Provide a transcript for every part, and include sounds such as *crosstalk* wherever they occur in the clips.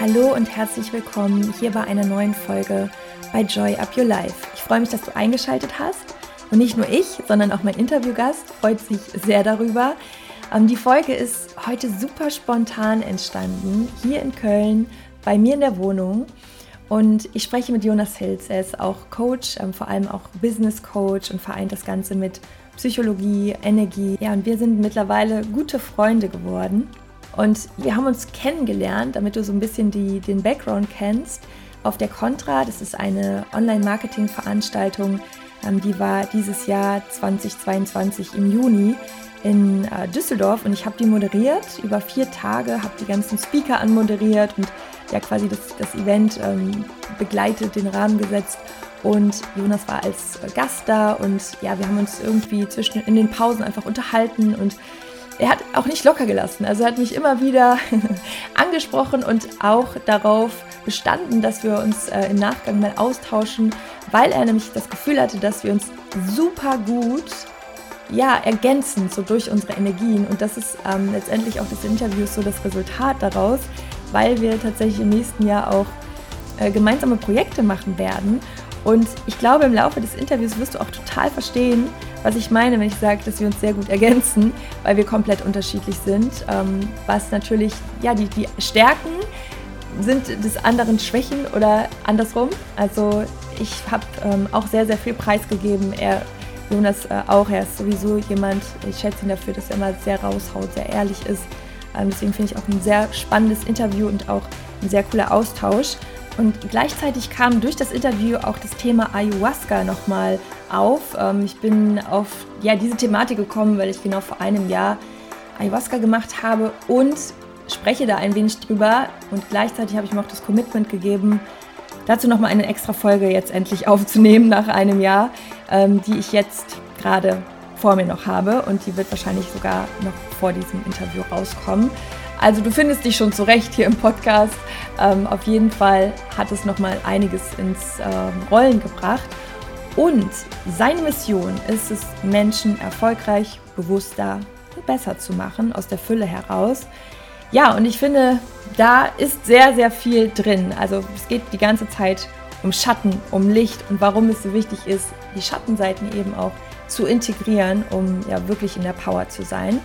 Hallo und herzlich willkommen hier bei einer neuen Folge bei Joy Up Your Life. Ich freue mich, dass du eingeschaltet hast. Und nicht nur ich, sondern auch mein Interviewgast freut sich sehr darüber. Ähm, die Folge ist heute super spontan entstanden, hier in Köln, bei mir in der Wohnung. Und ich spreche mit Jonas Hills. Er ist auch Coach, ähm, vor allem auch Business Coach und vereint das Ganze mit Psychologie, Energie. Ja, und wir sind mittlerweile gute Freunde geworden. Und wir haben uns kennengelernt, damit du so ein bisschen die, den Background kennst, auf der Contra. Das ist eine Online-Marketing-Veranstaltung, ähm, die war dieses Jahr 2022 im Juni in äh, Düsseldorf und ich habe die moderiert über vier Tage, habe die ganzen Speaker anmoderiert und ja quasi das, das Event ähm, begleitet, den Rahmen gesetzt. Und Jonas war als Gast da und ja, wir haben uns irgendwie zwischen in den Pausen einfach unterhalten und er hat auch nicht locker gelassen. Also er hat mich immer wieder *laughs* angesprochen und auch darauf bestanden, dass wir uns äh, im Nachgang mal austauschen, weil er nämlich das Gefühl hatte, dass wir uns super gut ja, ergänzen, so durch unsere Energien. Und das ist ähm, letztendlich auch des Interviews so das Resultat daraus, weil wir tatsächlich im nächsten Jahr auch äh, gemeinsame Projekte machen werden. Und ich glaube, im Laufe des Interviews wirst du auch total verstehen, was ich meine, wenn ich sage, dass wir uns sehr gut ergänzen, weil wir komplett unterschiedlich sind. Ähm, was natürlich, ja, die, die Stärken sind des anderen Schwächen oder andersrum. Also ich habe ähm, auch sehr, sehr viel preisgegeben. Er, Jonas äh, auch, er ist sowieso jemand, ich schätze ihn dafür, dass er immer sehr raushaut, sehr ehrlich ist. Ähm, deswegen finde ich auch ein sehr spannendes Interview und auch ein sehr cooler Austausch. Und gleichzeitig kam durch das Interview auch das Thema Ayahuasca nochmal auf. Ähm, ich bin auf ja, diese Thematik gekommen, weil ich genau vor einem Jahr Ayahuasca gemacht habe und spreche da ein wenig drüber. Und gleichzeitig habe ich mir auch das Commitment gegeben, dazu nochmal eine extra Folge jetzt endlich aufzunehmen nach einem Jahr, ähm, die ich jetzt gerade vor mir noch habe. Und die wird wahrscheinlich sogar noch vor diesem Interview rauskommen. Also du findest dich schon zurecht hier im Podcast. Ähm, auf jeden Fall hat es nochmal einiges ins ähm, Rollen gebracht. Und seine Mission ist es, Menschen erfolgreich, bewusster und besser zu machen, aus der Fülle heraus. Ja, und ich finde, da ist sehr, sehr viel drin. Also es geht die ganze Zeit um Schatten, um Licht und warum es so wichtig ist, die Schattenseiten eben auch zu integrieren, um ja wirklich in der Power zu sein.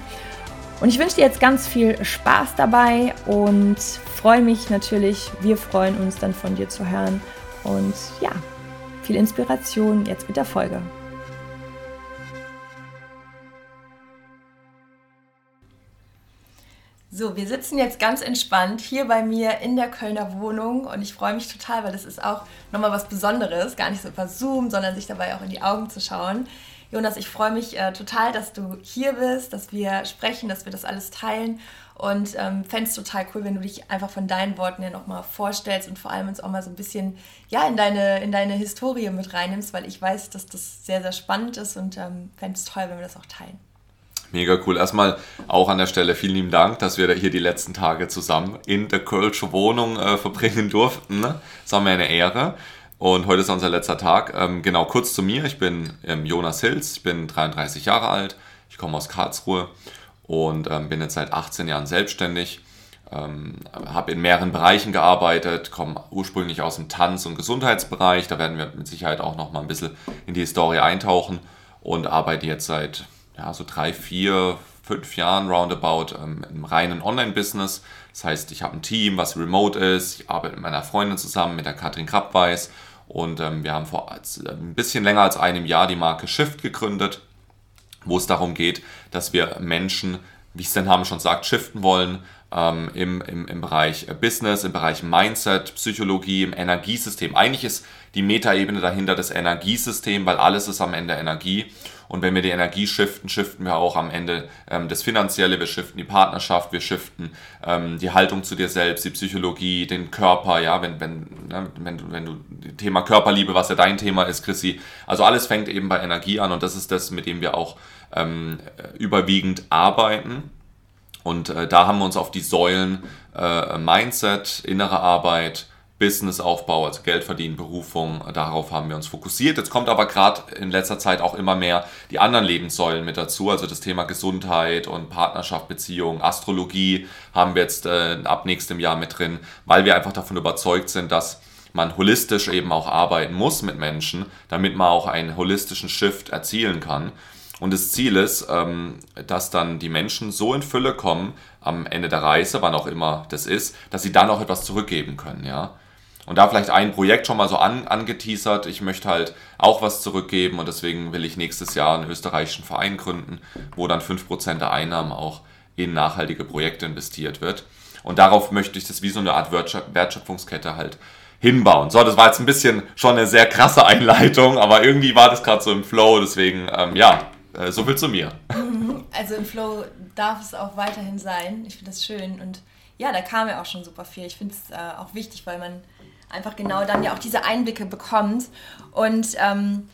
Und ich wünsche dir jetzt ganz viel Spaß dabei und freue mich natürlich, wir freuen uns dann von dir zu hören. Und ja, viel Inspiration jetzt mit der Folge. So, wir sitzen jetzt ganz entspannt hier bei mir in der Kölner Wohnung und ich freue mich total, weil das ist auch nochmal was Besonderes, gar nicht so über Zoom, sondern sich dabei auch in die Augen zu schauen. Jonas, ich freue mich äh, total, dass du hier bist, dass wir sprechen, dass wir das alles teilen und ähm, fände es total cool, wenn du dich einfach von deinen Worten ja nochmal vorstellst und vor allem uns auch mal so ein bisschen ja, in, deine, in deine Historie mit reinnimmst, weil ich weiß, dass das sehr, sehr spannend ist und ähm, fände es toll, wenn wir das auch teilen. Mega cool. Erstmal auch an der Stelle vielen lieben Dank, dass wir hier die letzten Tage zusammen in der Kölsche Wohnung äh, verbringen durften. Ne? Das war mir eine Ehre. Und heute ist unser letzter Tag. Ähm, genau, kurz zu mir. Ich bin ähm, Jonas Hills, ich bin 33 Jahre alt, ich komme aus Karlsruhe und ähm, bin jetzt seit 18 Jahren selbstständig. Ähm, habe in mehreren Bereichen gearbeitet, komme ursprünglich aus dem Tanz- und Gesundheitsbereich, da werden wir mit Sicherheit auch noch mal ein bisschen in die Historie eintauchen und arbeite jetzt seit ja, so drei, vier, fünf Jahren roundabout ähm, im reinen Online-Business. Das heißt, ich habe ein Team, was remote ist, ich arbeite mit meiner Freundin zusammen, mit der Katrin Krappweis und ähm, wir haben vor ein bisschen länger als einem Jahr die Marke Shift gegründet wo es darum geht, dass wir Menschen, wie es der Name schon sagt, shiften wollen ähm, im, im, im Bereich Business, im Bereich Mindset, Psychologie, im Energiesystem. Eigentlich ist die Metaebene dahinter das Energiesystem, weil alles ist am Ende Energie. Und wenn wir die Energie shiften, shiften wir auch am Ende ähm, das Finanzielle, wir shiften die Partnerschaft, wir shiften ähm, die Haltung zu dir selbst, die Psychologie, den Körper, ja, wenn, wenn, ne, wenn, wenn du Thema Körperliebe, was ja dein Thema ist, Chrissy, also alles fängt eben bei Energie an und das ist das, mit dem wir auch ähm, überwiegend arbeiten. Und äh, da haben wir uns auf die Säulen äh, Mindset, innere Arbeit, Businessaufbau, also Geld verdienen, Berufung, darauf haben wir uns fokussiert. Jetzt kommt aber gerade in letzter Zeit auch immer mehr die anderen Lebenssäulen mit dazu, also das Thema Gesundheit und Partnerschaft, Beziehung, Astrologie haben wir jetzt äh, ab nächstem Jahr mit drin, weil wir einfach davon überzeugt sind, dass man holistisch eben auch arbeiten muss mit Menschen, damit man auch einen holistischen Shift erzielen kann. Und das Ziel ist, ähm, dass dann die Menschen so in Fülle kommen am Ende der Reise, wann auch immer das ist, dass sie dann auch etwas zurückgeben können, ja. Und da vielleicht ein Projekt schon mal so an, angeteasert. Ich möchte halt auch was zurückgeben und deswegen will ich nächstes Jahr einen österreichischen Verein gründen, wo dann 5% der Einnahmen auch in nachhaltige Projekte investiert wird. Und darauf möchte ich das wie so eine Art Wertschöpfungskette halt hinbauen. So, das war jetzt ein bisschen schon eine sehr krasse Einleitung, aber irgendwie war das gerade so im Flow, deswegen, ähm, ja, äh, so viel zu mir. Also im Flow darf es auch weiterhin sein. Ich finde das schön und ja, da kam ja auch schon super viel. Ich finde es äh, auch wichtig, weil man einfach genau dann ja auch diese Einblicke bekommt. Und ähm,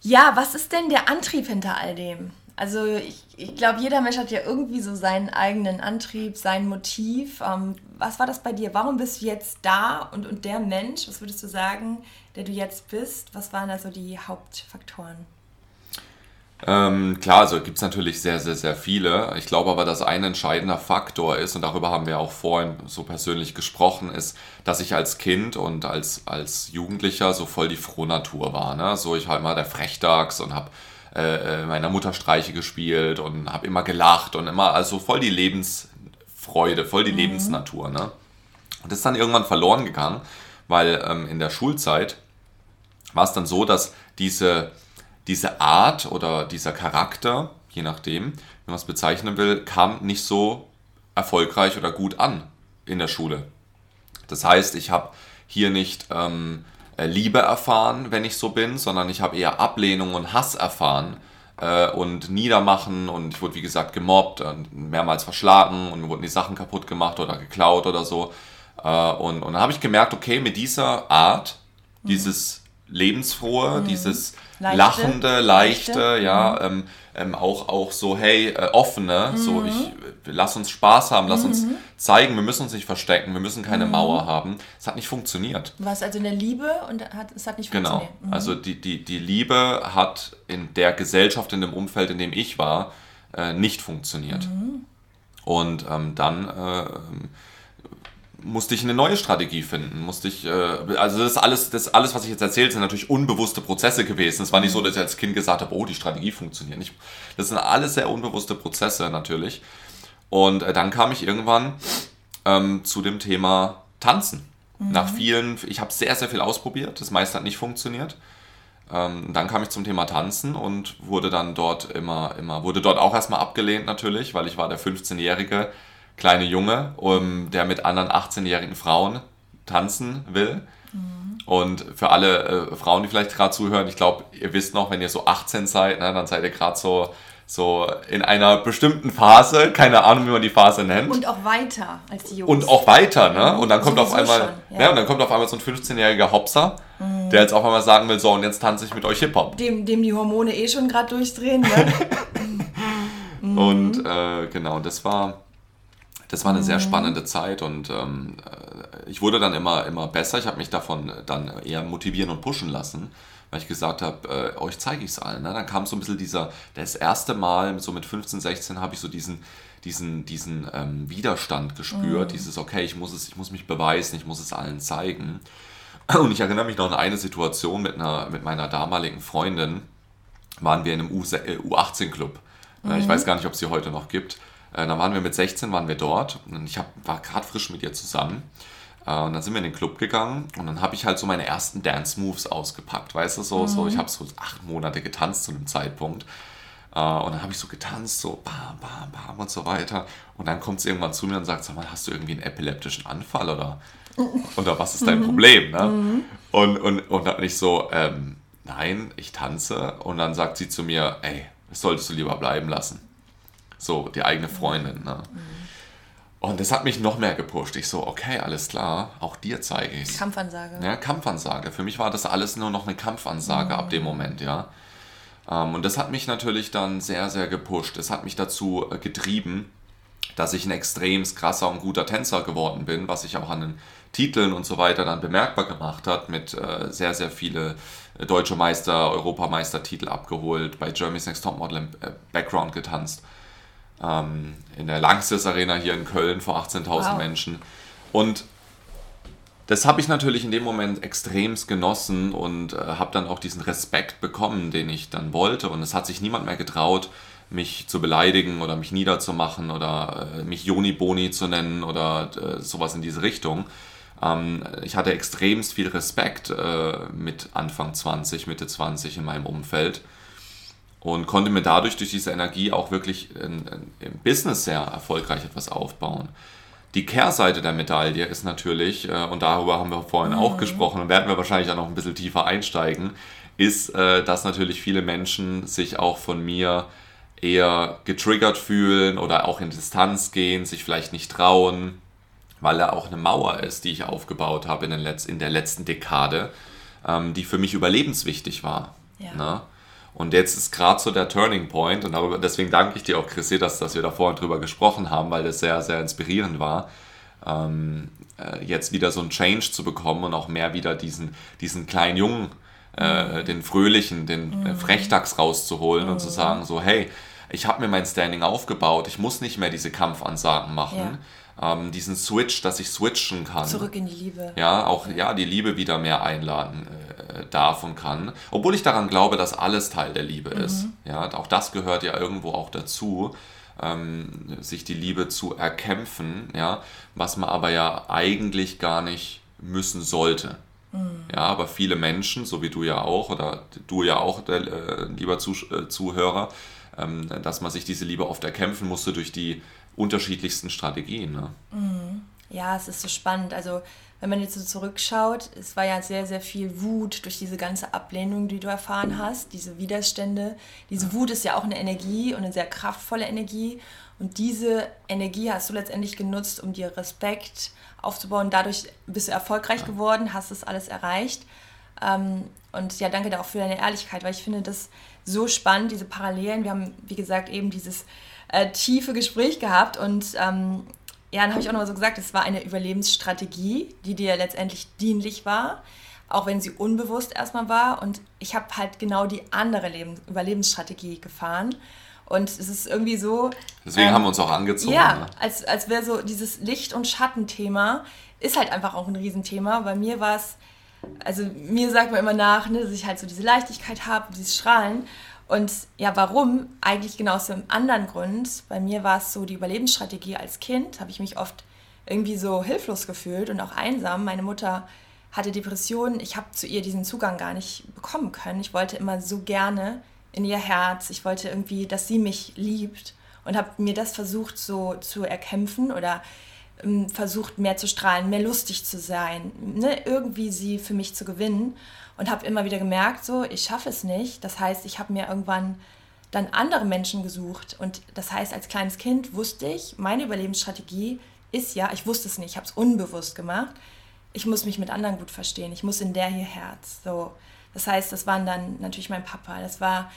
ja, was ist denn der Antrieb hinter all dem? Also ich, ich glaube, jeder Mensch hat ja irgendwie so seinen eigenen Antrieb, sein Motiv. Ähm, was war das bei dir? Warum bist du jetzt da und, und der Mensch, was würdest du sagen, der du jetzt bist? Was waren da so die Hauptfaktoren? Ähm, klar, also gibt es natürlich sehr, sehr, sehr viele. Ich glaube aber, dass ein entscheidender Faktor ist, und darüber haben wir auch vorhin so persönlich gesprochen, ist, dass ich als Kind und als, als Jugendlicher so voll die Frohnatur war. Ne? So, ich war immer der Frechdachs und habe äh, äh, meiner Mutter Streiche gespielt und habe immer gelacht und immer, also voll die Lebensfreude, voll die mhm. Lebensnatur. Ne? Und das ist dann irgendwann verloren gegangen, weil ähm, in der Schulzeit war es dann so, dass diese diese Art oder dieser Charakter, je nachdem, wie man es bezeichnen will, kam nicht so erfolgreich oder gut an in der Schule. Das heißt, ich habe hier nicht ähm, äh, Liebe erfahren, wenn ich so bin, sondern ich habe eher Ablehnung und Hass erfahren äh, und Niedermachen und ich wurde wie gesagt gemobbt, und mehrmals verschlagen und mir wurden die Sachen kaputt gemacht oder geklaut oder so. Äh, und, und dann habe ich gemerkt, okay, mit dieser Art, mhm. dieses lebensfrohe, mhm. dieses leichte, lachende, leichte, leichte. ja, mhm. ähm, ähm, auch, auch so, hey, äh, offene, mhm. so, ich, lass uns Spaß haben, lass uns mhm. zeigen, wir müssen uns nicht verstecken, wir müssen keine mhm. Mauer haben. Es hat nicht funktioniert. Du warst also in der Liebe und hat, es hat nicht genau. funktioniert. Genau, also die, die, die Liebe hat in der Gesellschaft, in dem Umfeld, in dem ich war, äh, nicht funktioniert. Und ähm, dann äh, musste ich eine neue Strategie finden, musste ich, äh, also das alles, das alles, was ich jetzt erzählt, sind natürlich unbewusste Prozesse gewesen. Es war nicht so, dass ich als Kind gesagt habe, oh, die Strategie funktioniert nicht. Das sind alles sehr unbewusste Prozesse natürlich. Und äh, dann kam ich irgendwann ähm, zu dem Thema Tanzen. Mhm. Nach vielen, ich habe sehr, sehr viel ausprobiert, das meiste hat nicht funktioniert. Ähm, dann kam ich zum Thema Tanzen und wurde dann dort immer, immer, wurde dort auch erstmal abgelehnt natürlich, weil ich war der 15-Jährige, kleine Junge, um, der mit anderen 18-jährigen Frauen tanzen will. Mhm. Und für alle äh, Frauen, die vielleicht gerade zuhören, ich glaube, ihr wisst noch, wenn ihr so 18 seid, ne, dann seid ihr gerade so, so in einer bestimmten Phase, keine Ahnung, wie man die Phase nennt. Und auch weiter als die Jungs. Und auch weiter, ne? Und dann kommt auf einmal, schon, ja. ja. und dann kommt auf einmal so ein 15-jähriger Hopser, mhm. der jetzt auf einmal sagen will, so, und jetzt tanze ich mit euch Hip-Hop. Dem, dem die Hormone eh schon gerade durchdrehen, ne? *laughs* mhm. Und äh, genau, das war das war eine sehr mhm. spannende Zeit und ähm, äh, ich wurde dann immer, immer besser. Ich habe mich davon dann eher motivieren und pushen lassen, weil ich gesagt habe, äh, euch zeige ich es allen. Ne? Dann kam so ein bisschen dieser, das erste Mal, so mit 15, 16, habe ich so diesen, diesen, diesen ähm, Widerstand gespürt, mhm. dieses, okay, ich muss, es, ich muss mich beweisen, ich muss es allen zeigen. Und ich erinnere mich noch an eine Situation mit, einer, mit meiner damaligen Freundin, waren wir in einem U18-Club. Mhm. Ich weiß gar nicht, ob es sie heute noch gibt. Äh, dann waren wir mit 16, waren wir dort und ich hab, war gerade frisch mit ihr zusammen. Äh, und dann sind wir in den Club gegangen und dann habe ich halt so meine ersten Dance Moves ausgepackt, weißt du, so, mhm. so ich habe so acht Monate getanzt zu einem Zeitpunkt. Äh, und dann habe ich so getanzt, so bam, bam, bam und so weiter. Und dann kommt es irgendwann zu mir und sagt, sag mal, hast du irgendwie einen epileptischen Anfall oder, *laughs* oder was ist dein mhm. Problem? Ne? Mhm. Und, und, und dann ich so, ähm, nein, ich tanze. Und dann sagt sie zu mir, ey, das solltest du lieber bleiben lassen. So, die eigene Freundin. Ne? Und das hat mich noch mehr gepusht. Ich so, okay, alles klar, auch dir zeige ich es. Kampfansage. Ja, Kampfansage. Für mich war das alles nur noch eine Kampfansage mhm. ab dem Moment, ja. Ähm, und das hat mich natürlich dann sehr, sehr gepusht. Es hat mich dazu äh, getrieben, dass ich ein extrem krasser und guter Tänzer geworden bin, was sich auch an den Titeln und so weiter dann bemerkbar gemacht hat, mit äh, sehr, sehr viele äh, deutsche Meister, Europameistertitel abgeholt, bei Germany's Next Topmodel im Background getanzt, ähm, in der Langsys Arena hier in Köln vor 18.000 wow. Menschen. Und das habe ich natürlich in dem Moment extremst genossen und äh, habe dann auch diesen Respekt bekommen, den ich dann wollte. Und es hat sich niemand mehr getraut, mich zu beleidigen oder mich niederzumachen oder äh, mich Joni Boni zu nennen oder äh, sowas in diese Richtung. Ähm, ich hatte extremst viel Respekt äh, mit Anfang 20, Mitte 20 in meinem Umfeld und konnte mir dadurch durch diese Energie auch wirklich in, in, im Business sehr erfolgreich etwas aufbauen. Die Kehrseite der Medaille ist natürlich, äh, und darüber haben wir vorhin mhm. auch gesprochen und werden wir wahrscheinlich auch noch ein bisschen tiefer einsteigen, ist, äh, dass natürlich viele Menschen sich auch von mir eher getriggert fühlen oder auch in Distanz gehen, sich vielleicht nicht trauen, weil er auch eine Mauer ist, die ich aufgebaut habe in, den Letz-, in der letzten Dekade, ähm, die für mich überlebenswichtig war. Ja. Ne? Und jetzt ist gerade so der Turning Point und darüber, deswegen danke ich dir auch, Chrissy, dass, dass wir da vorhin drüber gesprochen haben, weil das sehr, sehr inspirierend war, ähm, äh, jetzt wieder so ein Change zu bekommen und auch mehr wieder diesen, diesen kleinen Jungen, äh, mhm. den Fröhlichen, den mhm. Frechdachs rauszuholen mhm. und zu mhm. sagen so, hey, ich habe mir mein Standing aufgebaut, ich muss nicht mehr diese Kampfansagen machen. Ja ähm, diesen Switch, dass ich switchen kann. Zurück in die Liebe. Ja, auch ja, die Liebe wieder mehr einladen äh, darf und kann. Obwohl ich daran glaube, dass alles Teil der Liebe mhm. ist. Ja, auch das gehört ja irgendwo auch dazu. Ähm, sich die Liebe zu erkämpfen, ja, was man aber ja eigentlich gar nicht müssen sollte. Mhm. Ja, aber viele Menschen, so wie du ja auch, oder du ja auch, der, äh, lieber Zuh äh, Zuhörer, ähm, dass man sich diese Liebe oft erkämpfen musste durch die unterschiedlichsten Strategien. Ne? Mhm. Ja, es ist so spannend. Also wenn man jetzt so zurückschaut, es war ja sehr, sehr viel Wut durch diese ganze Ablehnung, die du erfahren hast, diese Widerstände. Diese Wut ist ja auch eine Energie und eine sehr kraftvolle Energie. Und diese Energie hast du letztendlich genutzt, um dir Respekt aufzubauen. Dadurch bist du erfolgreich geworden, hast das alles erreicht. Ähm, und ja, danke dir auch für deine Ehrlichkeit, weil ich finde das so spannend, diese Parallelen. Wir haben, wie gesagt, eben dieses äh, tiefe Gespräch gehabt und ähm, ja, dann habe ich auch nochmal so gesagt, es war eine Überlebensstrategie, die dir letztendlich dienlich war, auch wenn sie unbewusst erstmal war. Und ich habe halt genau die andere Leben Überlebensstrategie gefahren. Und es ist irgendwie so. Deswegen ähm, haben wir uns auch angezogen. Ja, ne? als, als wäre so dieses Licht- und Schattenthema ist halt einfach auch ein Riesenthema. Bei mir war es, also mir sagt man immer nach, ne, dass ich halt so diese Leichtigkeit habe, dieses Strahlen. Und ja, warum? Eigentlich genau aus einem anderen Grund. Bei mir war es so die Überlebensstrategie als Kind, habe ich mich oft irgendwie so hilflos gefühlt und auch einsam. Meine Mutter hatte Depressionen. Ich habe zu ihr diesen Zugang gar nicht bekommen können. Ich wollte immer so gerne in ihr Herz. Ich wollte irgendwie, dass sie mich liebt und habe mir das versucht so zu erkämpfen oder ähm, versucht mehr zu strahlen, mehr lustig zu sein, ne? irgendwie sie für mich zu gewinnen und habe immer wieder gemerkt, so, ich schaffe es nicht. Das heißt, ich habe mir irgendwann dann andere Menschen gesucht. Und das heißt, als kleines Kind wusste ich, meine Überlebensstrategie ist ja, ich wusste es nicht, ich habe es unbewusst gemacht, ich muss mich mit anderen gut verstehen, ich muss in der hier Herz. So. Das heißt, das waren dann natürlich mein Papa, das war,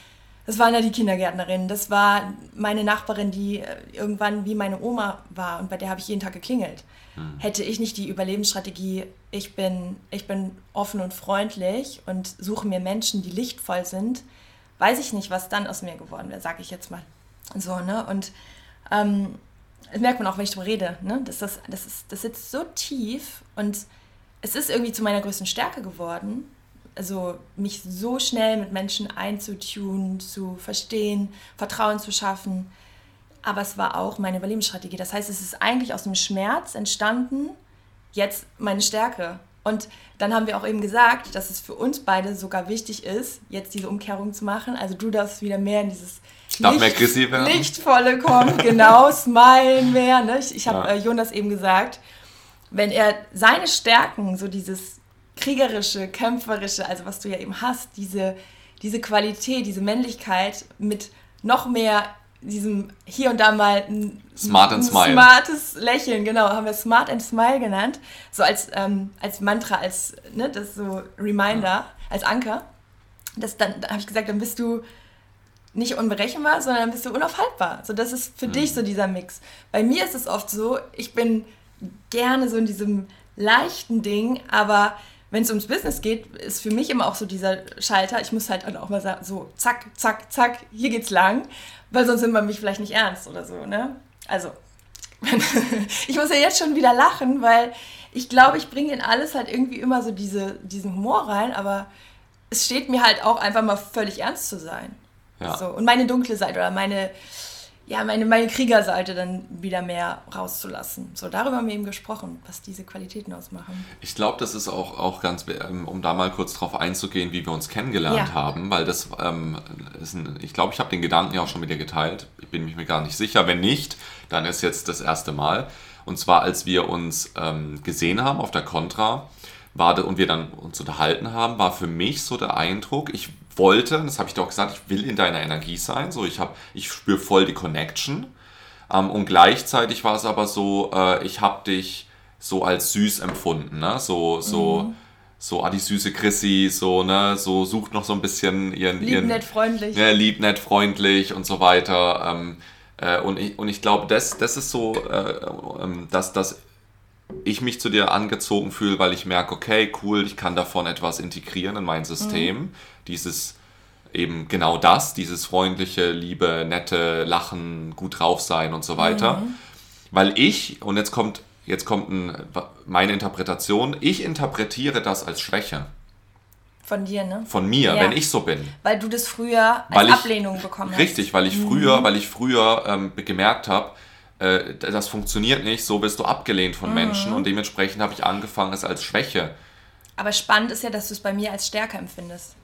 das waren ja die Kindergärtnerin, das war meine Nachbarin, die äh, irgendwann wie meine Oma war und bei der habe ich jeden Tag geklingelt. Hm. Hätte ich nicht die Überlebensstrategie, ich bin, ich bin offen und freundlich und suche mir Menschen, die lichtvoll sind, weiß ich nicht, was dann aus mir geworden wäre, sage ich jetzt mal. So, ne? Und ähm, das merkt man auch, wenn ich darüber rede, ne? Das, das, das, ist, das sitzt so tief und es ist irgendwie zu meiner größten Stärke geworden. Also mich so schnell mit Menschen einzutun, zu verstehen, Vertrauen zu schaffen aber es war auch meine Überlebensstrategie. Das heißt, es ist eigentlich aus dem Schmerz entstanden, jetzt meine Stärke. Und dann haben wir auch eben gesagt, dass es für uns beide sogar wichtig ist, jetzt diese Umkehrung zu machen. Also du darfst wieder mehr in dieses Licht, Lichtvolle kommen, *laughs* genau, smilen mehr. Ne? Ich, ich habe ja. äh, Jonas eben gesagt, wenn er seine Stärken, so dieses kriegerische, kämpferische, also was du ja eben hast, diese, diese Qualität, diese Männlichkeit mit noch mehr diesem hier und da mal ein, Smart and Smile. smartes Lächeln, genau, haben wir Smart and Smile genannt, so als, ähm, als Mantra, als ne, das so Reminder, ja. als Anker. Das dann, dann habe ich gesagt, dann bist du nicht unberechenbar, sondern dann bist du unaufhaltbar. So, das ist für mhm. dich so dieser Mix. Bei mir ist es oft so, ich bin gerne so in diesem leichten Ding, aber wenn es ums Business geht, ist für mich immer auch so dieser Schalter. Ich muss halt auch mal sagen, so zack, zack, zack, hier geht's lang, weil sonst nimmt man mich vielleicht nicht ernst oder so, ne? Also, *laughs* ich muss ja jetzt schon wieder lachen, weil ich glaube, ich bringe in alles halt irgendwie immer so diese, diesen Humor rein, aber es steht mir halt auch einfach mal völlig ernst zu sein. Ja. So. Und meine dunkle Seite oder meine, ja, meine, meine Kriegerseite dann wieder mehr rauszulassen. So, darüber haben wir eben gesprochen, was diese Qualitäten ausmachen. Ich glaube, das ist auch, auch ganz, ähm, um da mal kurz drauf einzugehen, wie wir uns kennengelernt ja. haben, weil das ähm, ist ein, ich glaube, ich habe den Gedanken ja auch schon mit dir geteilt. Ich bin mir gar nicht sicher. Wenn nicht, dann ist jetzt das erste Mal. Und zwar, als wir uns ähm, gesehen haben auf der Contra, war und wir dann uns unterhalten haben, war für mich so der Eindruck, ich wollte, das habe ich doch gesagt, ich will in deiner Energie sein, so ich habe, ich spüre voll die Connection ähm, und gleichzeitig war es aber so, äh, ich habe dich so als süß empfunden, ne? so, so, mhm. so, ah, die süße Chrissy, so, ne, so sucht noch so ein bisschen ihren, lieb, ihren, nett, freundlich, ja, lieb, nett, freundlich und so weiter, ähm, äh, und ich, und ich glaube, das, das ist so, äh, ähm, dass, dass ich mich zu dir angezogen fühle, weil ich merke, okay, cool, ich kann davon etwas integrieren in mein System. Mhm. Dieses eben genau das, dieses freundliche, liebe, nette Lachen, gut drauf sein und so weiter. Mhm. Weil ich, und jetzt kommt, jetzt kommt ein, meine Interpretation, ich interpretiere das als Schwäche. Von dir, ne? Von mir, ja. wenn ich so bin. Weil du das früher als weil Ablehnung bekommen hast. Richtig, weil ich mhm. früher, weil ich früher ähm, gemerkt habe, äh, das funktioniert nicht, so wirst du abgelehnt von mhm. Menschen und dementsprechend habe ich angefangen, es als Schwäche. Aber spannend ist ja, dass du es bei mir als Stärke empfindest.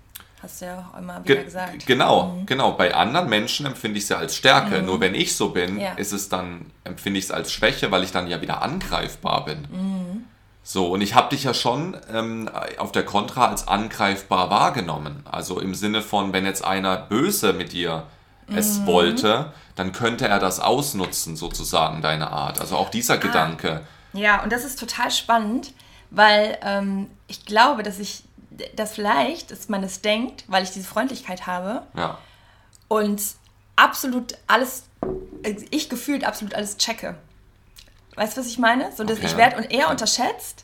Hast du ja auch immer wieder Ge gesagt. Genau, mhm. genau. Bei anderen Menschen empfinde ich es ja als Stärke. Mhm. Nur wenn ich so bin, ja. ist es dann, empfinde ich es als Schwäche, weil ich dann ja wieder angreifbar bin. Mhm. So, und ich habe dich ja schon ähm, auf der Kontra als angreifbar wahrgenommen. Also im Sinne von, wenn jetzt einer böse mit dir es mhm. wollte, dann könnte er das ausnutzen, sozusagen, deine Art. Also auch dieser ah. Gedanke. Ja, und das ist total spannend, weil ähm, ich glaube, dass ich das vielleicht, dass man es das denkt, weil ich diese Freundlichkeit habe. Ja. Und absolut alles, ich gefühlt absolut alles checke. Weißt du, was ich meine? So, dass okay. ich werde und eher unterschätzt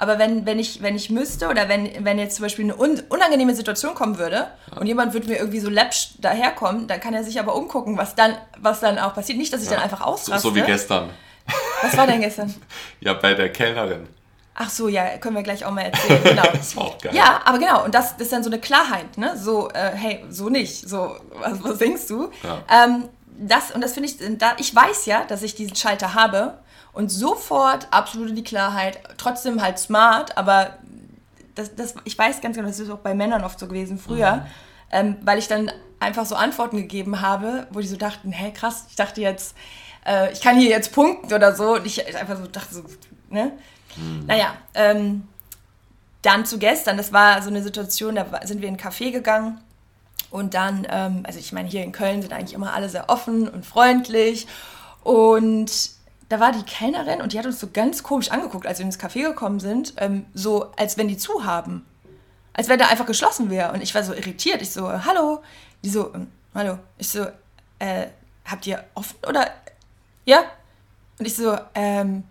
aber wenn, wenn, ich, wenn ich müsste oder wenn, wenn jetzt zum Beispiel eine un unangenehme Situation kommen würde ja. und jemand würde mir irgendwie so läppsch daherkommen, dann kann er sich aber umgucken, was dann, was dann auch passiert. Nicht, dass ich ja. dann einfach ausraste. So, so wie gestern. Was war denn gestern? *laughs* ja, bei der Kellnerin. Ach so, ja, können wir gleich auch mal erzählen. Genau. *laughs* das war auch geil. Ja, aber genau, und das, das ist dann so eine Klarheit, ne? So, äh, hey, so nicht. So, was, was denkst du? Ja. Ähm, das, und das finde ich, da, ich weiß ja, dass ich diesen Schalter habe und sofort absolute die Klarheit, trotzdem halt smart, aber das, das, ich weiß ganz genau, das ist auch bei Männern oft so gewesen früher, mhm. ähm, weil ich dann einfach so Antworten gegeben habe, wo die so dachten, hey krass, ich dachte jetzt, äh, ich kann hier jetzt punkten oder so und ich einfach so dachte so, ne? Mhm. Naja, ähm, dann zu gestern, das war so eine Situation, da sind wir in einen Café gegangen und dann, ähm, also ich meine, hier in Köln sind eigentlich immer alle sehr offen und freundlich und da war die Kellnerin und die hat uns so ganz komisch angeguckt, als wir ins Café gekommen sind, ähm, so als wenn die zu haben. Als wenn da einfach geschlossen wäre. Und ich war so irritiert. Ich so, hallo. Die so, ähm, hallo. Ich so, äh, habt ihr offen oder? Ja? Und ich so, ähm,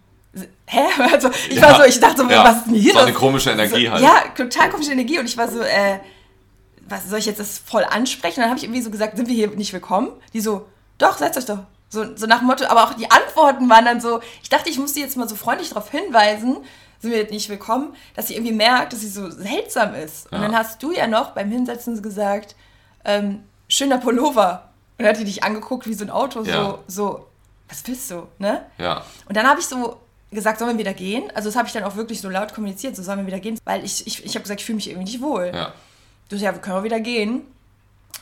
hä? *laughs* Also ich ja, war so, ich dachte so, ja, was ist denn hier? Das war eine komische Energie so, halt. Ja, total komische Energie. Und ich war so, äh, was soll ich jetzt das voll ansprechen? Und dann habe ich irgendwie so gesagt, sind wir hier nicht willkommen? Die so, doch, setzt euch doch. So, so nach dem Motto, aber auch die Antworten waren dann so, ich dachte, ich muss sie jetzt mal so freundlich darauf hinweisen, sind wir nicht willkommen, dass sie irgendwie merkt, dass sie so seltsam ist. Ja. Und dann hast du ja noch beim Hinsetzen gesagt, ähm, schöner Pullover. Und dann hat die dich angeguckt wie so ein Auto, ja. so, so, was willst du, ne? Ja. Und dann habe ich so gesagt, sollen wir wieder gehen? Also das habe ich dann auch wirklich so laut kommuniziert, so sollen wir wieder gehen, weil ich, ich, ich habe gesagt, ich fühle mich irgendwie nicht wohl. Ja. Du sagst, ja, wir können auch wieder gehen.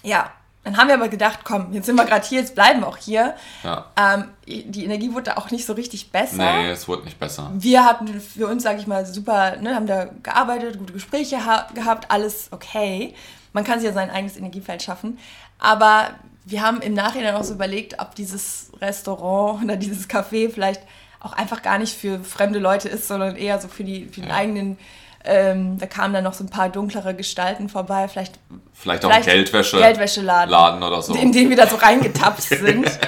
Ja, dann haben wir aber gedacht, komm, jetzt sind wir gerade hier, jetzt bleiben wir auch hier. Ja. Ähm, die Energie wurde auch nicht so richtig besser. Nee, es wurde nicht besser. Wir hatten für uns, sage ich mal, super, ne, haben da gearbeitet, gute Gespräche gehabt, alles okay. Man kann sich ja sein eigenes Energiefeld schaffen. Aber wir haben im Nachhinein auch so überlegt, ob dieses Restaurant oder dieses Café vielleicht auch einfach gar nicht für fremde Leute ist, sondern eher so für, die, für den ja. eigenen Ähm, da kamen dann noch so ein paar dunklere Gestalten vorbei, vielleicht, vielleicht auch vielleicht Geldwäsche Geldwäscheladen, Laden oder so. in den wir da so reingetappt *laughs* sind.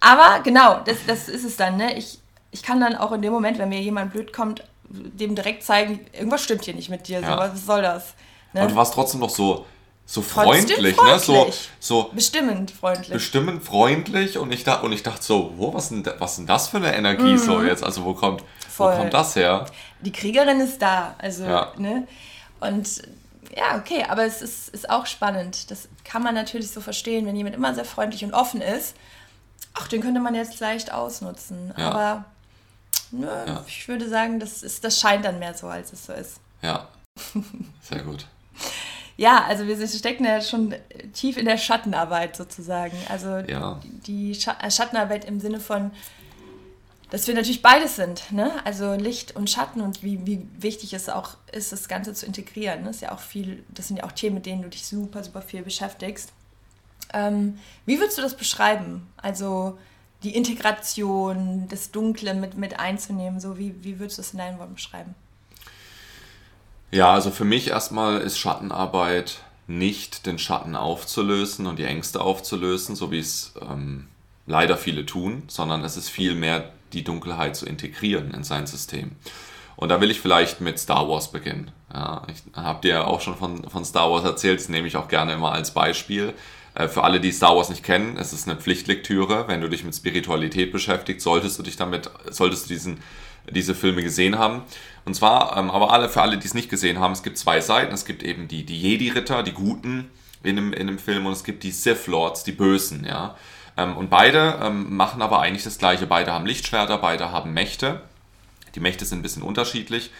Aber genau, das, das ist es dann. Ne? Ich, ich kann dann auch in dem Moment, wenn mir jemand blöd kommt, dem direkt zeigen, irgendwas stimmt hier nicht mit dir. Ja. So, was soll das? Ne? Aber du warst trotzdem noch so, so freundlich, freundlich, ne? So, so bestimmend freundlich. Bestimmend freundlich und ich, da, und ich dachte so, wo, was denn, was denn das für eine Energie mhm. so jetzt? Also wo kommt, Voll. Wo kommt das her? Die Kriegerin ist da. Also, ja. ne? Und ja, okay, aber es ist, ist auch spannend. Das kann man natürlich so verstehen, wenn jemand immer sehr freundlich und offen ist. Ach, den könnte man jetzt leicht ausnutzen. Ja. Aber ne, ja. ich würde sagen, das, ist, das scheint dann mehr so, als es so ist. Ja, *laughs* sehr gut. Ja, also wir stecken ja schon tief in der Schattenarbeit sozusagen. Also ja. die Schattenarbeit im Sinne von, dass wir natürlich beides sind, ne? Also Licht und Schatten und wie, wie wichtig es auch ist, das Ganze zu integrieren. Ne? Das ist ja auch viel, das sind ja auch Themen, mit denen du dich super, super viel beschäftigst. Ähm, wie würdest du das beschreiben? Also die Integration, das Dunkle mit, mit einzunehmen, so wie, wie würdest du es in deinen Worten beschreiben? Ja, also für mich erstmal ist Schattenarbeit nicht den Schatten aufzulösen und die Ängste aufzulösen, so wie es ähm, leider viele tun, sondern es ist vielmehr die Dunkelheit zu integrieren in sein System. Und da will ich vielleicht mit Star Wars beginnen. Ja, ich habe dir auch schon von, von Star Wars erzählt, das nehme ich auch gerne immer als Beispiel. Äh, für alle, die Star Wars nicht kennen, es ist eine Pflichtlektüre. Wenn du dich mit Spiritualität beschäftigst, solltest du dich damit, solltest du diesen, diese Filme gesehen haben. Und zwar, ähm, aber alle, für alle, die es nicht gesehen haben, es gibt zwei Seiten. Es gibt eben die, die Jedi-Ritter, die Guten in einem, in einem Film und es gibt die Sith Lords, die Bösen, ja. Ähm, und beide ähm, machen aber eigentlich das Gleiche. Beide haben Lichtschwerter, beide haben Mächte. Die Mächte sind ein bisschen unterschiedlich.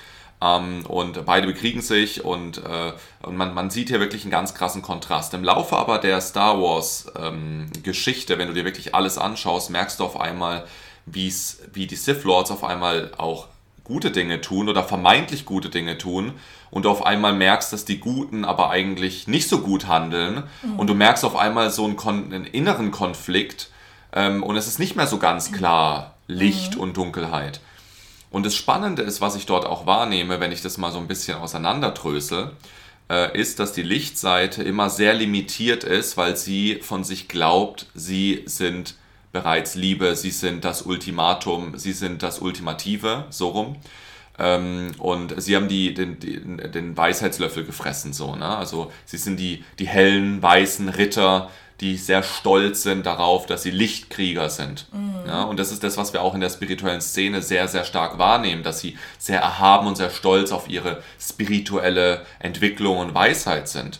Ähm, und beide bekriegen sich und, äh, und man, man sieht hier wirklich einen ganz krassen Kontrast. Im Laufe aber der Star Wars ähm, wenn du dir wirklich alles anschaust, merkst du auf einmal, wie die Sith Lords auf einmal auch gute Dinge tun oder vermeintlich gute Dinge tun und du auf einmal merkst, dass die Guten aber eigentlich nicht so gut handeln mhm. und du merkst auf einmal so einen, einen inneren Konflikt ähm, und es ist nicht mehr so ganz klar Licht mhm. und Dunkelheit. Und das Spannende ist, was ich dort auch wahrnehme, wenn ich das mal so ein bisschen auseinanderdrösel, äh, ist, dass die Lichtseite immer sehr limitiert ist, weil sie von sich glaubt, sie sind bereits Liebe, sie sind das Ultimatum, sie sind das Ultimative, so rum. Ähm, und sie haben die, den, den, den Weisheitslöffel gefressen, so, ne? Also sie sind die, die hellen, weißen Ritter, die sehr stolz sind darauf, dass sie Lichtkrieger sind. Mhm. Ja, und das ist das, was wir auch in der spirituellen Szene sehr, sehr stark wahrnehmen, dass sie sehr erhaben und sehr stolz auf ihre spirituelle Entwicklung und Weisheit sind.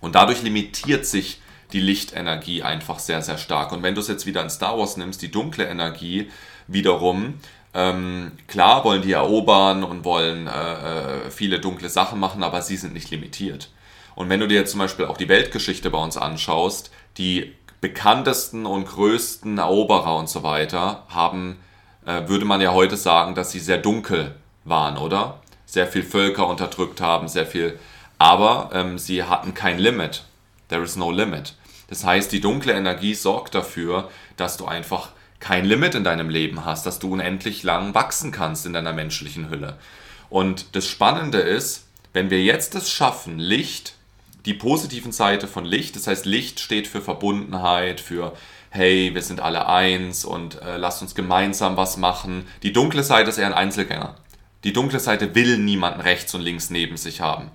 Und dadurch limitiert sich die Lichtenergie einfach sehr, sehr stark. Und wenn du es jetzt wieder in Star Wars nimmst, die dunkle Energie wiederum, ähm, klar wollen die erobern und wollen äh, äh, viele dunkle Sachen machen, aber sie sind nicht limitiert. Und wenn du dir jetzt zum Beispiel auch die Weltgeschichte bei uns anschaust, die bekanntesten und größten Eroberer und so weiter haben, äh, würde man ja heute sagen, dass sie sehr dunkel waren, oder? Sehr viel Völker unterdrückt haben, sehr viel. Aber ähm, sie hatten kein Limit. There is no limit. Das heißt, die dunkle Energie sorgt dafür, dass du einfach kein Limit in deinem Leben hast, dass du unendlich lang wachsen kannst in deiner menschlichen Hülle. Und das Spannende ist, wenn wir jetzt es schaffen, Licht, die positiven Seite von Licht, das heißt Licht steht für Verbundenheit, für hey, wir sind alle eins und äh, lasst uns gemeinsam was machen. Die dunkle Seite ist eher ein Einzelgänger. Die dunkle Seite will niemanden rechts und links neben sich haben.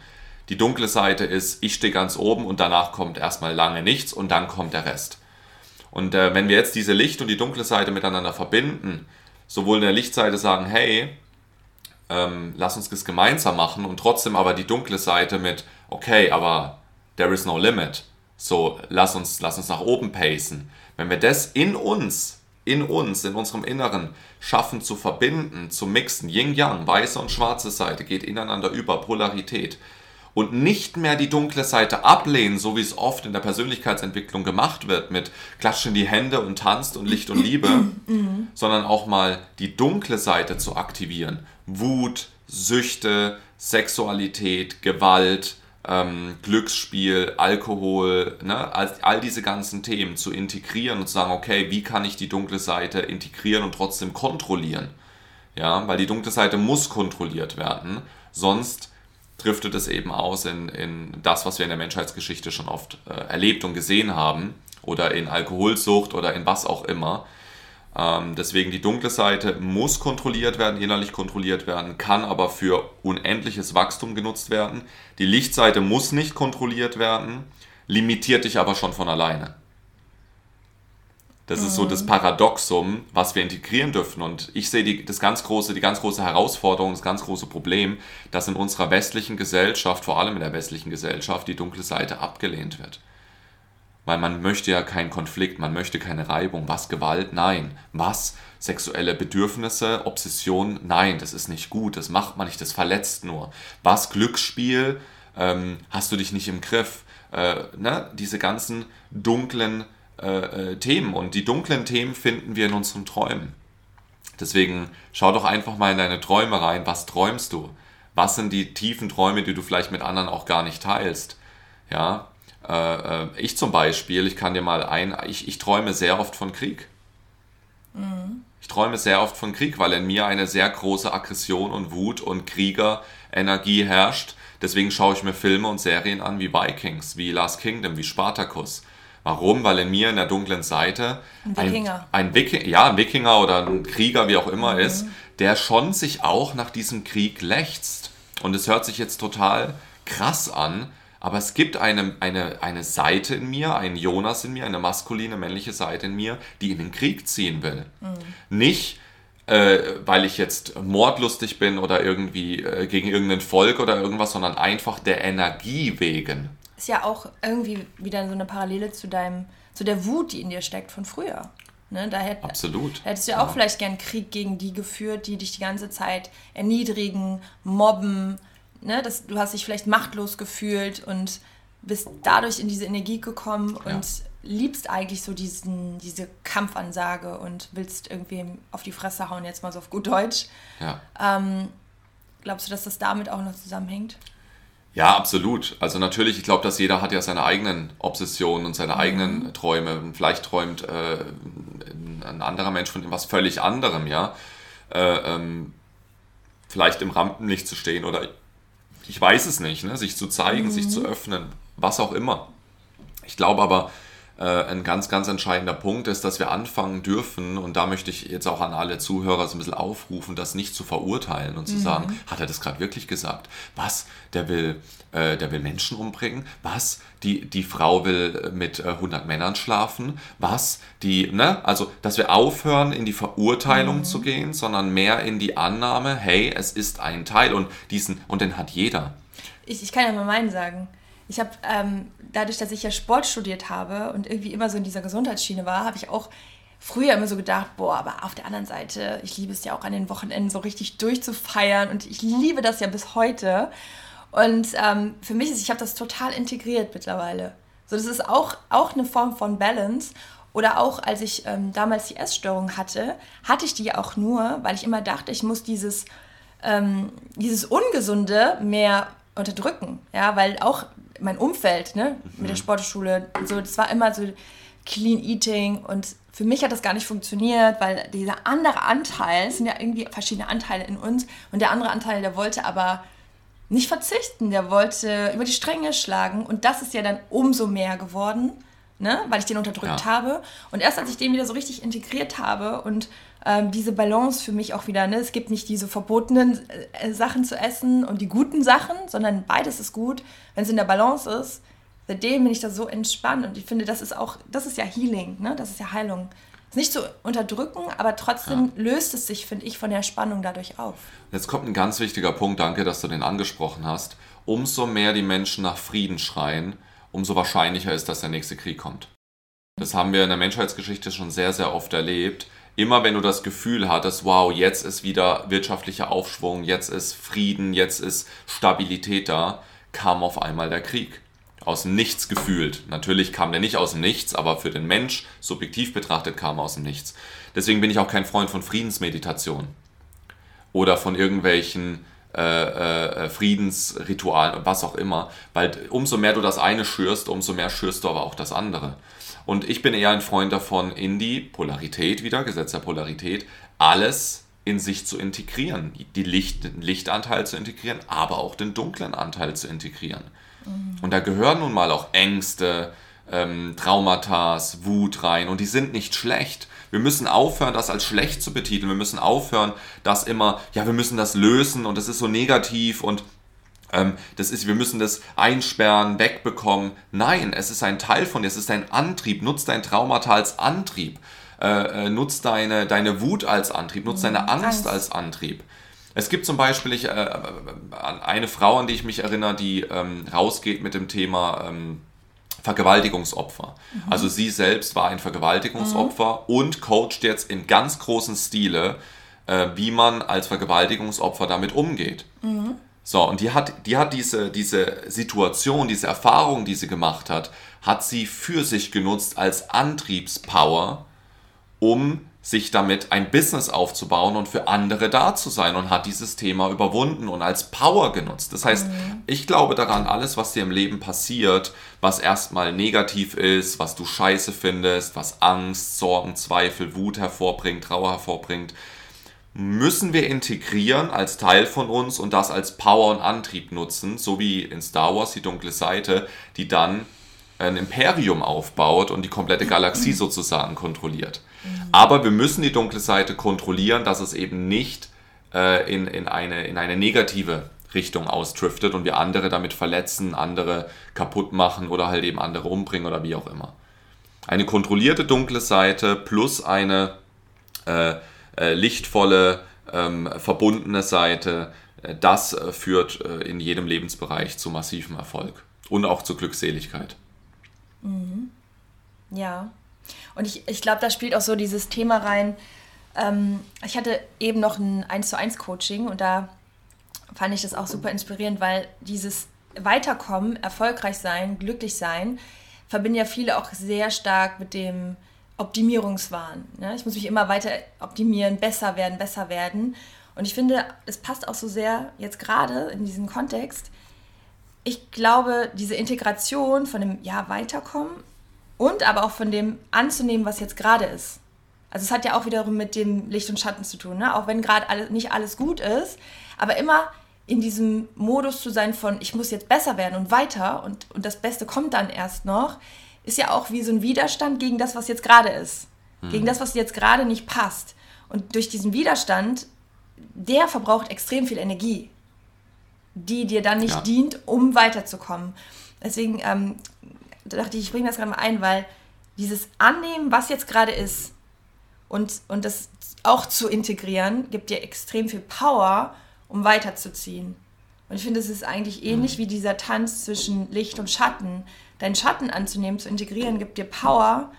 Die dunkle Seite ist, ich stehe ganz oben und danach kommt erstmal lange nichts und dann kommt der Rest. Und äh, wenn wir jetzt diese Licht- und die dunkle Seite miteinander verbinden, sowohl in der Lichtseite sagen, hey, ähm, lass uns das gemeinsam machen und trotzdem aber die dunkle Seite mit, okay, aber there is no limit. So, lass uns, lass uns nach oben pacen. Wenn wir das in uns, in uns, in unserem Inneren schaffen zu verbinden, zu mixen, Yin-Yang, weiße und schwarze Seite geht ineinander über, Polarität, und nicht mehr die dunkle Seite ablehnen, so wie es oft in der Persönlichkeitsentwicklung gemacht wird, mit klatschen die Hände und tanzt und Licht und Liebe, sondern auch mal die dunkle Seite zu aktivieren. Wut, Süchte, Sexualität, Gewalt, ähm, Glücksspiel, Alkohol, ne? all, all diese ganzen Themen zu integrieren und zu sagen, okay, wie kann ich die dunkle Seite integrieren und trotzdem kontrollieren? Ja, weil die dunkle Seite muss kontrolliert werden, sonst driftet es eben aus in, in das, was wir in der Menschheitsgeschichte schon oft äh, erlebt und gesehen haben oder in Alkoholsucht oder in was auch immer. Ähm, deswegen die dunkle Seite muss kontrolliert werden, innerlich kontrolliert werden, kann aber für unendliches Wachstum genutzt werden. Die Lichtseite muss nicht kontrolliert werden, limitiert dich aber schon von alleine. Das mhm. ist so das mhm. Paradoxum, was wir integrieren dürfen. Und ich sehe die, das ganz große, die ganz große Herausforderung, das ganz große Problem, dass in unserer westlichen Gesellschaft, vor allem in der westlichen Gesellschaft, die dunkle Seite abgelehnt wird. Weil man möchte ja keinen Konflikt, man möchte keine Reibung. Was Gewalt? Nein. Was sexuelle Bedürfnisse, Obsession? Nein, das ist nicht gut, das macht man nicht, das verletzt nur. Was Glücksspiel? Ähm, hast du dich nicht im Griff? Äh, ne? Diese ganzen dunklen äh, äh, Themen. Und die dunklen Themen finden wir in unseren Träumen. Deswegen schau doch einfach mal in deine Träume rein. Was träumst du? Was sind die tiefen Träume, die du vielleicht mit anderen auch gar nicht teilst? Ja, äh, äh ich zum Beispiel, ich kann dir mal ein, ich, ich träume sehr oft von Krieg. Mhm. Ich träume sehr oft von Krieg, weil in mir eine sehr große Aggression und Wut und Kriegerenergie herrscht. Deswegen schaue ich mir Filme und Serien an wie Vikings, wie Last Kingdom, wie Spartacus. Warum? Weil in mir in der dunklen Seite ein Wikinger, ein, ein Wikinger, ja, ein Wikinger oder ein Krieger, wie auch immer mhm. ist, der schon sich auch nach diesem Krieg lechzt. Und es hört sich jetzt total krass an, aber es gibt eine, eine, eine Seite in mir, einen Jonas in mir, eine maskuline, männliche Seite in mir, die in den Krieg ziehen will. Mhm. Nicht, äh, weil ich jetzt mordlustig bin oder irgendwie äh, gegen irgendein Volk oder irgendwas, sondern einfach der Energie wegen ist ja auch irgendwie wieder so eine Parallele zu deinem, zu der Wut, die in dir steckt von früher. Ne, da hätt, Absolut. hättest du ja auch ja. vielleicht gern Krieg gegen die geführt, die dich die ganze Zeit erniedrigen, mobben. Ne, das, du hast dich vielleicht machtlos gefühlt und bist dadurch in diese Energie gekommen ja. und liebst eigentlich so diesen, diese Kampfansage und willst irgendwie auf die Fresse hauen, jetzt mal so auf gut Deutsch. Ja. Ähm, glaubst du, dass das damit auch noch zusammenhängt? Ja, absolut. Also natürlich, ich glaube, dass jeder hat ja seine eigenen Obsessionen und seine mhm. eigenen Träume. Und vielleicht träumt äh, ein anderer Mensch von etwas völlig anderem, ja. Äh, ähm, vielleicht im Rampenlicht zu stehen oder ich weiß es nicht, ne? sich zu zeigen, mhm. sich zu öffnen, was auch immer. Ich glaube aber, ein ganz, ganz entscheidender Punkt ist, dass wir anfangen dürfen, und da möchte ich jetzt auch an alle Zuhörer so ein bisschen aufrufen, das nicht zu verurteilen und zu mhm. sagen, hat er das gerade wirklich gesagt? Was? Der will, äh, der will Menschen umbringen? Was? Die, die Frau will mit äh, 100 Männern schlafen? Was? Die, ne? Also, dass wir aufhören, in die Verurteilung mhm. zu gehen, sondern mehr in die Annahme, hey, es ist ein Teil und diesen, und den hat jeder. Ich, ich kann ja mal meinen sagen. Ich habe, ähm, dadurch, dass ich ja Sport studiert habe und irgendwie immer so in dieser Gesundheitsschiene war, habe ich auch früher immer so gedacht, boah, aber auf der anderen Seite, ich liebe es ja auch an den Wochenenden so richtig durchzufeiern und ich liebe das ja bis heute. Und ähm, für mich ist, ich habe das total integriert mittlerweile. So, das ist auch, auch eine Form von Balance. Oder auch als ich ähm, damals die Essstörung hatte, hatte ich die auch nur, weil ich immer dachte, ich muss dieses, ähm, dieses Ungesunde mehr unterdrücken. Ja, weil auch mein Umfeld, ne, mhm. mit der mhm. Sportschule, so, das war immer so Clean Eating und für mich hat das gar nicht funktioniert, weil dieser andere Anteil, es sind ja irgendwie verschiedene Anteile in uns und der andere Anteil, der wollte aber nicht verzichten, der wollte über die Stränge schlagen und das ist ja dann umso mehr geworden, ne, weil ich den unterdrückt ja. habe und erst als ich den wieder so richtig integriert habe und ähm, diese Balance für mich auch wieder. Ne? Es gibt nicht diese verbotenen äh, Sachen zu essen und die guten Sachen, sondern beides ist gut, wenn es in der Balance ist. Seitdem bin ich da so entspannt und ich finde, das ist auch, das ist ja Healing, ne? das ist ja Heilung. Ist nicht zu unterdrücken, aber trotzdem ja. löst es sich, finde ich, von der Spannung dadurch auf. Jetzt kommt ein ganz wichtiger Punkt, danke, dass du den angesprochen hast. Umso mehr die Menschen nach Frieden schreien, umso wahrscheinlicher ist, dass der nächste Krieg kommt. Das haben wir in der Menschheitsgeschichte schon sehr, sehr oft erlebt, immer wenn du das Gefühl hattest, wow, jetzt ist wieder wirtschaftlicher Aufschwung, jetzt ist Frieden, jetzt ist Stabilität da, kam auf einmal der Krieg. Aus dem Nichts gefühlt. Natürlich kam der nicht aus dem Nichts, aber für den Mensch, subjektiv betrachtet, kam er aus dem Nichts. Deswegen bin ich auch kein Freund von Friedensmeditation. Oder von irgendwelchen äh, äh, Friedensritualen, was auch immer. Weil umso mehr du das eine schürst, umso mehr schürst du aber auch das andere. Und ich bin eher ein Freund davon, in die Polarität wieder, Gesetz der Polarität, alles in sich zu integrieren, die Licht, den Lichtanteil zu integrieren, aber auch den dunklen Anteil zu integrieren. Mhm. Und da gehören nun mal auch Ängste, ähm, Traumata, Wut rein und die sind nicht schlecht. Wir müssen aufhören, das als schlecht zu betiteln. Wir müssen aufhören, das immer, ja, wir müssen das lösen und das ist so negativ und das ist, wir müssen das einsperren, wegbekommen. Nein, es ist ein Teil von dir, es ist ein Antrieb. Nutz dein Traumata als Antrieb. Äh, äh, nutz deine, deine Wut als Antrieb, nutz deine mhm. Angst, als Antrieb. Es gibt zum Beispiel ich, äh, eine Frau, an die ich mich erinnere, die ähm, rausgeht mit dem Thema ähm, Vergewaltigungsopfer. Mhm. Also sie selbst war ein Vergewaltigungsopfer mhm. und coacht jetzt in ganz großen Stile, äh, wie man als Vergewaltigungsopfer damit umgeht. Mhm. So, und die hat, die hat diese, diese Situation, diese Erfahrung, die sie gemacht hat, hat sie für sich genutzt als Antriebspower, um sich damit ein Business aufzubauen und für andere da zu sein und hat dieses Thema überwunden und als Power genutzt. Das heißt, mhm. ich glaube daran, alles, was dir im Leben passiert, was erstmal negativ ist, was du scheiße findest, was Angst, Sorgen, Zweifel, Wut hervorbringt, Trauer hervorbringt, müssen wir integrieren als Teil von uns und das als Power und Antrieb nutzen, so wie in Star Wars die dunkle Seite, die dann ein Imperium aufbaut und die komplette Galaxie *clears throat* sozusagen kontrolliert. Aber wir müssen die dunkle Seite kontrollieren, dass es eben nicht äh, in, in, eine, in eine negative Richtung ausdriftet und wir andere damit verletzen, andere kaputt machen oder halt eben andere umbringen oder wie auch immer. Eine kontrollierte dunkle Seite plus eine äh, äh, lichtvolle, ähm, verbundene Seite, äh, das äh, führt äh, in jedem Lebensbereich zu massivem Erfolg und auch zu Glückseligkeit. Mhm. Ja, und ich, ich glaube, da spielt auch so dieses Thema rein. Ähm, ich hatte eben noch ein 1 zu 1 Coaching und da fand ich das auch super inspirierend, weil dieses Weiterkommen, erfolgreich sein, glücklich sein, verbinden ja viele auch sehr stark mit dem Optimierungswahn. Ne? Ich muss mich immer weiter optimieren, besser werden, besser werden. Und ich finde, es passt auch so sehr jetzt gerade in diesem Kontext. Ich glaube, diese Integration von dem Ja, Weiterkommen und aber auch von dem anzunehmen, was jetzt gerade ist. Also es hat ja auch wiederum mit dem Licht und Schatten zu tun, ne? auch wenn gerade alle, nicht alles gut ist, aber immer in diesem Modus zu sein von, ich muss jetzt besser werden und weiter und, und das Beste kommt dann erst noch, ist ja auch wie so ein Widerstand gegen das, was jetzt gerade ist. Mhm. Gegen das, was jetzt gerade nicht passt. Und durch diesen Widerstand, der verbraucht extrem viel Energie, die dir dann nicht ja. dient, um weiterzukommen. Deswegen ähm, dachte ich, ich bringe das gerade mal ein, weil dieses Annehmen, was jetzt gerade ist und, und das auch zu integrieren, gibt dir extrem viel Power, um weiterzuziehen. Und ich finde, es ist eigentlich ähnlich mhm. wie dieser Tanz zwischen Licht und Schatten. Deinen Schatten anzunehmen, zu integrieren, gibt dir Power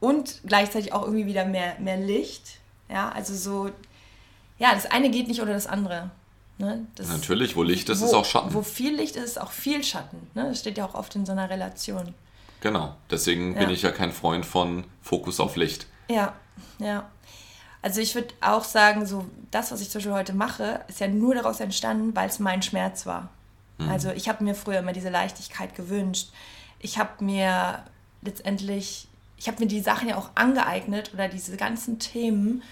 und gleichzeitig auch irgendwie wieder mehr, mehr Licht. Ja, also so, ja, das eine geht nicht ohne das andere. Ne? Das, Natürlich, wo Licht ist, wo, ist auch Schatten. Wo viel Licht ist, ist auch viel Schatten. Ne? Das steht ja auch oft in so einer Relation. Genau, deswegen ja. bin ich ja kein Freund von Fokus auf Licht. Ja, ja. Also ich würde auch sagen, so das, was ich zum Beispiel heute mache, ist ja nur daraus entstanden, weil es mein Schmerz war. Mhm. Also ich habe mir früher immer diese Leichtigkeit gewünscht. Ich habe mir letztendlich, ich habe mir die Sachen ja auch angeeignet oder diese ganzen Themen,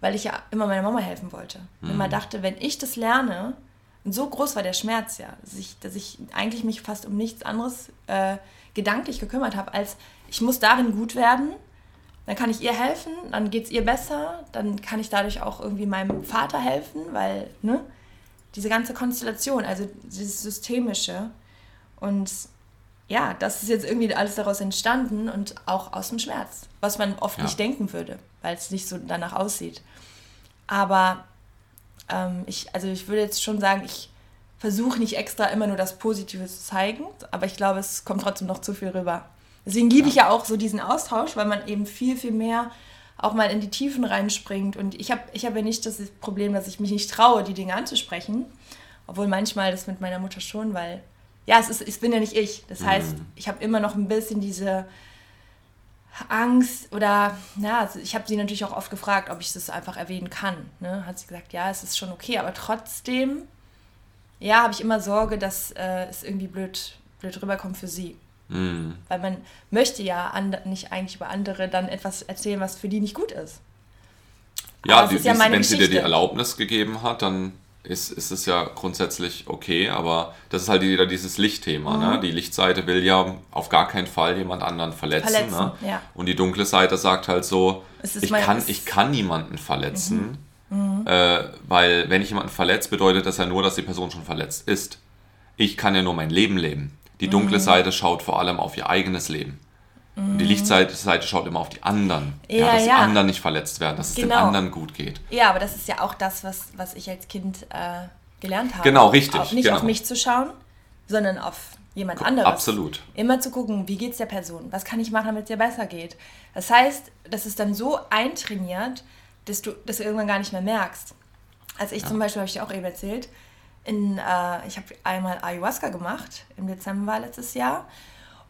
weil ich ja immer meiner Mama helfen wollte. Mhm. Immer dachte, wenn ich das lerne, und so groß war der Schmerz ja, dass ich, dass ich eigentlich mich fast um nichts anderes äh, gedanklich gekümmert habe, als ich muss darin gut werden, dann kann ich ihr helfen, dann geht es ihr besser, dann kann ich dadurch auch irgendwie meinem Vater helfen, weil, ne, diese ganze Konstellation, also dieses Systemische und ja, das ist jetzt irgendwie alles daraus entstanden und auch aus dem Schmerz, was man oft ja. nicht denken würde, weil es nicht so danach aussieht. Aber ähm, ich, also ich würde jetzt schon sagen, ich versuche nicht extra immer nur das Positive zu zeigen, aber ich glaube, es kommt trotzdem noch zu viel rüber. Deswegen liebe ja. ich ja auch so diesen Austausch, weil man eben viel, viel mehr auch mal in die Tiefen reinspringt. Und ich habe ich hab ja nicht das Problem, dass ich mich nicht traue, die Dinge anzusprechen. Obwohl manchmal das mit meiner Mutter schon, weil, ja, es ist, ich bin ja nicht ich. Das mhm. heißt, ich habe immer noch ein bisschen diese Angst oder, ja, also ich habe sie natürlich auch oft gefragt, ob ich das einfach erwähnen kann. Ne? Hat sie gesagt, ja, es ist schon okay, aber trotzdem ja, habe ich immer Sorge, dass äh, es irgendwie blöd, blöd rüberkommt für sie. Mm. Weil man möchte ja nicht eigentlich über andere dann etwas erzählen, was für die nicht gut ist. Ja, die, ja wenn Geschichte. sie dir die Erlaubnis gegeben hat, dann ist, ist es ja grundsätzlich okay, aber das ist halt wieder dieses Lichtthema. Ne? Mhm. Ne? Die Lichtseite will ja auf gar keinen Fall jemand anderen verletzen. verletzen ne? ja. Und die dunkle Seite sagt halt so, ich kann, ich kann niemanden verletzen, mhm. Mhm. Äh, weil wenn ich jemanden verletze, bedeutet das ja nur, dass die Person schon verletzt ist. Ich kann ja nur mein Leben leben. Die dunkle mhm. Seite schaut vor allem auf ihr eigenes Leben. Und die. Lichtseite schaut immer auf die anderen. Ja, ja dass ja. die anderen nicht verletzt werden, dass genau. es den genau. anderen gut geht. Ja, aber das ist ja auch das, was, was ich als Kind äh, gelernt habe. Genau, richtig. Auch nicht genau. auf mich zu schauen, sondern auf jemand anderes. Absolut. Immer zu gucken, wie geht es der Person? Was kann ich machen, damit es ihr besser geht? Das heißt, das ist dann so eintrainiert, dass du das irgendwann gar nicht mehr merkst. Also ich ja. zum Beispiel, habe ich dir auch eben erzählt, in, äh, ich habe einmal Ayahuasca gemacht im Dezember letztes Jahr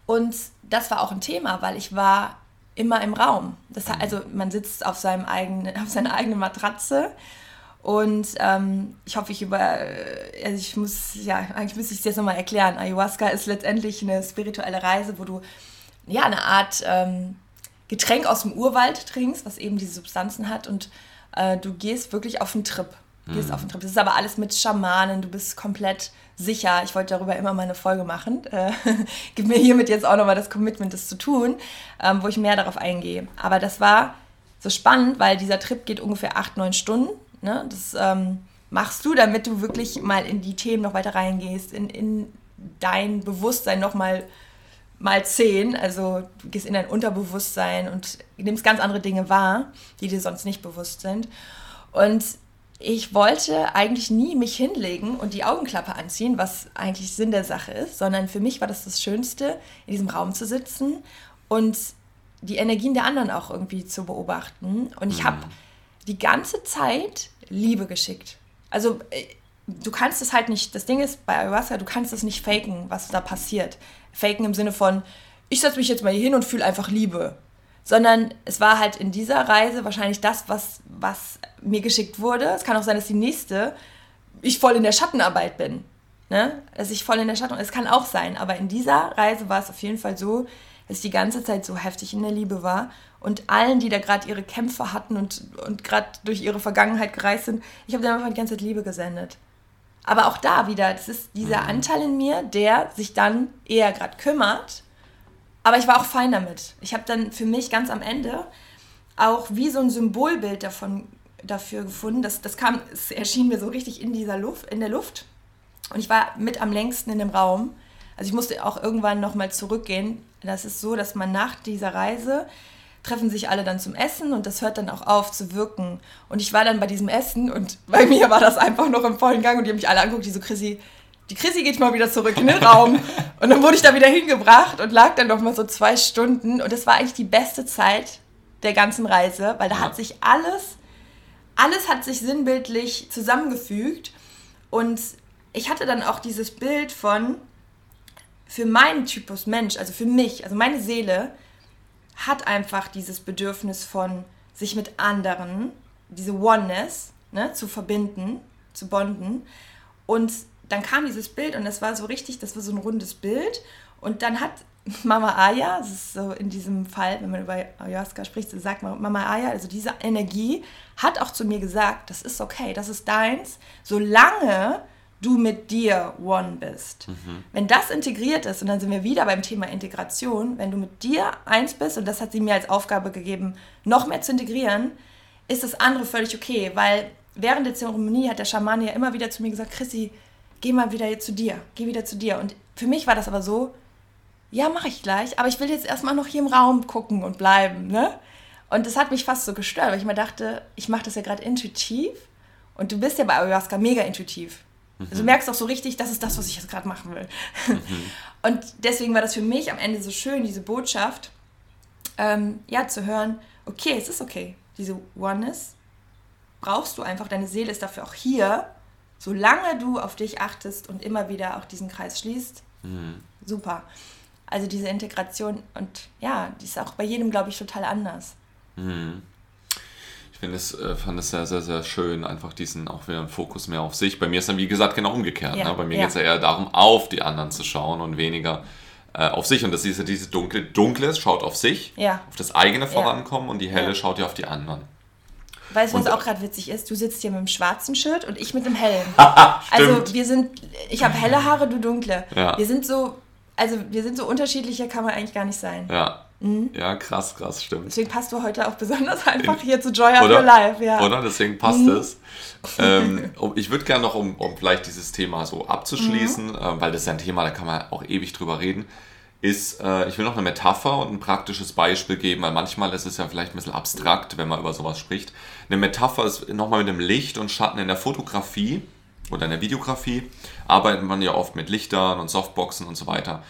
und das war auch ein Thema, weil ich war immer im Raum. Das, mhm. also man sitzt auf, seinem eigenen, *laughs* auf seiner eigenen Matratze und ähm, ich hoffe, ich über, also ich muss, ja, eigentlich müsste ich es jetzt nochmal erklären. Ayahuasca ist letztendlich eine spirituelle Reise, wo du ja eine Art ähm, Getränk aus dem Urwald trinkst, was eben diese Substanzen hat und äh, du gehst wirklich auf einen Trip. Gehst mhm. auf einen Trip. Das ist aber alles mit Schamanen, du bist komplett sicher. Ich wollte darüber immer mal eine Folge machen. *laughs* Äh, gib mir hiermit jetzt auch nochmal das Commitment, das zu tun, ähm, wo ich mehr darauf eingehe. Aber das war so spannend, weil dieser Trip geht ungefähr acht, neun Stunden. Ne? Das ähm, machst du, damit du wirklich mal in die Themen noch weiter reingehst, in, in dein Bewusstsein nochmal mal zehn. Also du gehst in dein Unterbewusstsein und nimmst ganz andere Dinge wahr, die dir sonst nicht bewusst sind. Und ich wollte eigentlich nie mich hinlegen und die Augenklappe anziehen, was eigentlich Sinn der Sache ist, sondern für mich war das das Schönste, in diesem Raum zu sitzen und die Energien der anderen auch irgendwie zu beobachten. Und ich mhm. habe die ganze Zeit Liebe geschickt. Also äh, du kannst es halt nicht, das Ding ist bei Ayahuasca, du kannst es nicht faken, was da passiert. Faken im Sinne von, ich setze mich jetzt mal hier hin und fühle einfach Liebe sondern es war halt in dieser Reise wahrscheinlich das, was, was mir geschickt wurde. Es kann auch sein, dass die nächste ich voll in der Schattenarbeit bin. Ne? Dass ich voll in der Schatten. Es kann auch sein, aber in dieser Reise war es auf jeden Fall so, dass ich die ganze Zeit so heftig in der Liebe war und allen, die da gerade ihre Kämpfe hatten und, und gerade durch ihre Vergangenheit gereist sind, ich habe dann einfach die ganze Zeit Liebe gesendet. Aber auch da wieder, das ist dieser mhm. Anteil in mir, der sich dann eher gerade kümmert aber ich war auch fein damit. Ich habe dann für mich ganz am Ende auch wie so ein Symbolbild davon, dafür gefunden. Das, das kam, es erschien mir so richtig in dieser Luft, in der Luft. Und ich war mit am längsten in dem Raum. Also ich musste auch irgendwann nochmal zurückgehen. Das ist so, dass man nach dieser Reise treffen sich alle dann zum Essen und das hört dann auch auf zu wirken. Und ich war dann bei diesem Essen und bei mir war das einfach noch im vollen Gang und die haben mich alle angeguckt, die so, Chrissy, die Chrissy geht mal wieder zurück in den Raum. *laughs* Und dann wurde ich da wieder hingebracht und lag dann noch mal so zwei Stunden. Und das war eigentlich die beste Zeit der ganzen Reise, weil da ja. hat sich alles, alles hat sich sinnbildlich zusammengefügt. Und ich hatte dann auch dieses Bild von, für meinen Typus Mensch, also für mich, also meine Seele, hat einfach dieses Bedürfnis von sich mit anderen, diese Oneness, ne, zu verbinden, zu bonden. Und dann kam dieses Bild und das war so richtig, das war so ein rundes Bild. Und dann hat *laughs* Mama Aya, das ist so in diesem Fall, wenn man über Ayahuasca spricht, so sagt man Mama Aya, also diese Energie hat auch zu mir gesagt, das ist okay, das ist deins, solange du mit dir one bist. Mhm. Wenn das integriert ist, und dann sind wir wieder beim Thema Integration, wenn du mit dir eins bist, und das hat sie mir als Aufgabe gegeben, noch mehr zu integrieren, ist das andere völlig okay, weil während der Zeremonie hat der Schamane ja immer wieder zu mir gesagt, Chrissy, geh mal wieder zu dir, geh wieder zu dir. Und für mich war das aber so, ja, mache ich gleich, aber ich will jetzt erstmal noch hier im Raum gucken und bleiben, ne? Und das hat mich fast so gestört, weil ich mir dachte, ich mache das ja gerade intuitiv und du bist ja bei Ayahuasca mega intuitiv. Mhm. Also du merkst auch so richtig, das ist das, was ich jetzt gerade machen will. Mhm. *laughs* Und deswegen war das für mich am Ende so schön, diese Botschaft, ähm, ja, zu hören, okay, es ist okay. Diese Oneness brauchst du einfach, deine Seele ist dafür auch hier solange du auf dich achtest und immer wieder auch diesen Kreis schließt, mhm. super. Also diese Integration und ja, die ist auch bei jedem, glaube ich, total anders. Mhm. Ich finde es, äh, fand es sehr, sehr, sehr schön, einfach diesen auch wieder einen Fokus mehr auf sich. Bei mir ist dann, wie gesagt, genau umgekehrt. Ja, ne? Bei mir ja. geht es ja eher darum, auf die anderen zu schauen und weniger äh, auf sich. Und das ist ja diese dunkle, dunkles schaut auf sich, ja. auf das eigene Vorankommen und die helle schaut ja auf die anderen. Weißt du, was auch gerade witzig ist? Du sitzt hier mit dem schwarzen Shirt und ich mit dem hellen. *laughs* also wir sind, ich habe helle Haare, du dunkle. Ja. Wir sind so, also wir sind so unterschiedlicher kann man eigentlich gar nicht sein. Ja. Mhm. Ja, krass, krass, stimmt. Deswegen passt du heute auch besonders einfach hier zu Joy Your Life, ja. Oder? Deswegen passt mhm. es. ähm, *laughs* ich würde gerne noch, um, um vielleicht dieses Thema so abzuschließen, mhm. äh, weil das ist ja ein Thema, da kann man auch ewig drüber reden, ist, äh, ich will noch eine Metapher und ein praktisches Beispiel geben, weil manchmal ist es ja vielleicht ein bisschen abstrakt, wenn man über sowas spricht. Eine Metapher ist nochmal mit dem Licht und Schatten in der Fotografie oder in der Videografie, arbeitet man ja oft mit Lichtern und Softboxen und so weiter.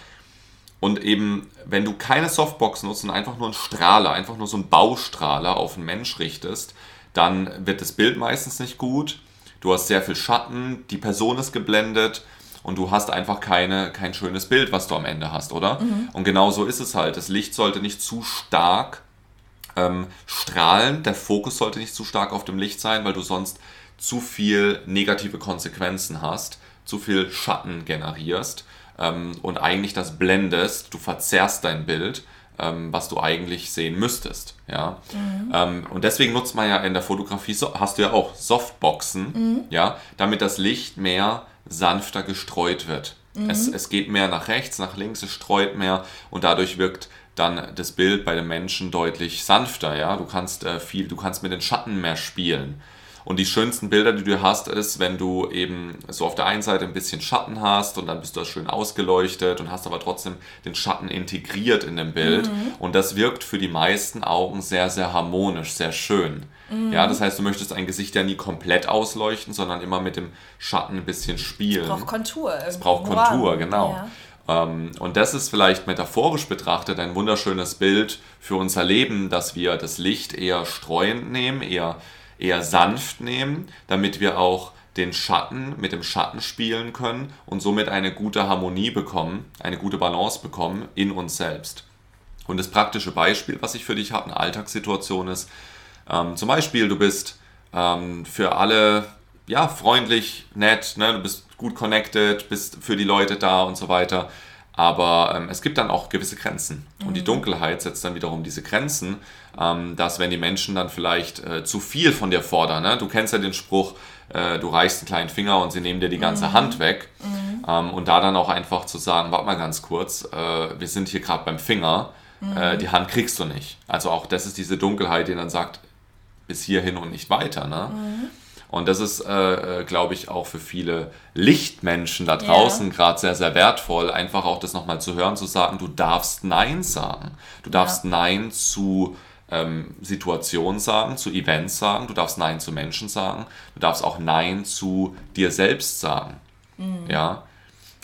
Und eben, wenn du keine Softbox nutzt und einfach nur einen Strahler, einfach nur so einen Baustrahler auf einen Mensch richtest, dann wird das Bild meistens nicht gut. Du hast sehr viel Schatten, die Person ist geblendet und du hast einfach keine, kein schönes Bild, was du am Ende hast, oder? Mhm. Und genau so ist es halt. Das Licht sollte nicht zu stark ähm, strahlen, der Fokus sollte nicht zu stark auf dem Licht sein, weil du sonst zu viel negative Konsequenzen hast, zu viel Schatten generierst ähm, und eigentlich das blendest, du verzerrst dein Bild ähm, was du eigentlich sehen müsstest. Ja? Mhm. Ähm, und deswegen nutzt man ja in der Fotografie, hast du ja auch Softboxen, mhm. ja, damit das Licht mehr sanfter gestreut wird. Mhm. Es, es geht mehr nach rechts, nach links, es streut mehr und dadurch wirkt dann das Bild bei den Menschen deutlich sanfter. Ja? Du kannst äh, viel, du kannst mit den Schatten mehr spielen. Und die schönsten Bilder, die du hast, ist, wenn du eben so auf der einen Seite ein bisschen Schatten hast und dann bist du schön ausgeleuchtet und hast aber trotzdem den Schatten integriert in dem Bild. Mhm. Und das wirkt für die meisten Augen sehr, sehr harmonisch, sehr schön. Mhm. Ja, das heißt, du möchtest ein Gesicht ja nie komplett ausleuchten, sondern immer mit dem Schatten ein bisschen spielen. Es braucht Kontur. Es braucht Kontur, genau. Ja. Ähm, und das ist vielleicht metaphorisch betrachtet ein wunderschönes Bild für unser Leben, dass wir das Licht eher streuend nehmen, eher eher sanft nehmen, damit wir auch den Schatten mit dem Schatten spielen können und somit eine gute Harmonie bekommen, eine gute Balance bekommen in uns selbst. Und das praktische Beispiel, was ich für dich habe, eine Alltagssituation ist, ähm, zum Beispiel, du bist ähm, für alle ja, freundlich, nett, ne? du bist gut connected, bist für die Leute da und so weiter. Aber ähm, es gibt dann auch gewisse Grenzen. Mhm. Und die mhm. Dunkelheit setzt dann wiederum diese Grenzen, ähm, dass wenn die Menschen dann vielleicht äh, zu viel von dir fordern, ne? du kennst ja den Spruch, äh, du reichst einen kleinen Finger und sie nehmen dir die ganze mhm. Hand weg. Mhm. Ähm, und da dann auch einfach zu sagen, warte mal ganz kurz, äh, wir sind hier gerade beim Finger, äh, mhm. die Hand kriegst du nicht. Also auch das ist diese Dunkelheit, die dann sagt, bis hierhin und nicht weiter. Ne? Und das ist, äh, äh, glaube ich, auch für viele Lichtmenschen da draußen ja. gerade sehr, sehr wertvoll, einfach auch das nochmal zu hören, zu sagen, du darfst Nein sagen. Du darfst ja. Nein zu ähm, Situationen sagen, zu Events sagen, du darfst Nein zu Menschen sagen, du darfst auch Nein zu dir selbst sagen. Mhm. Ja.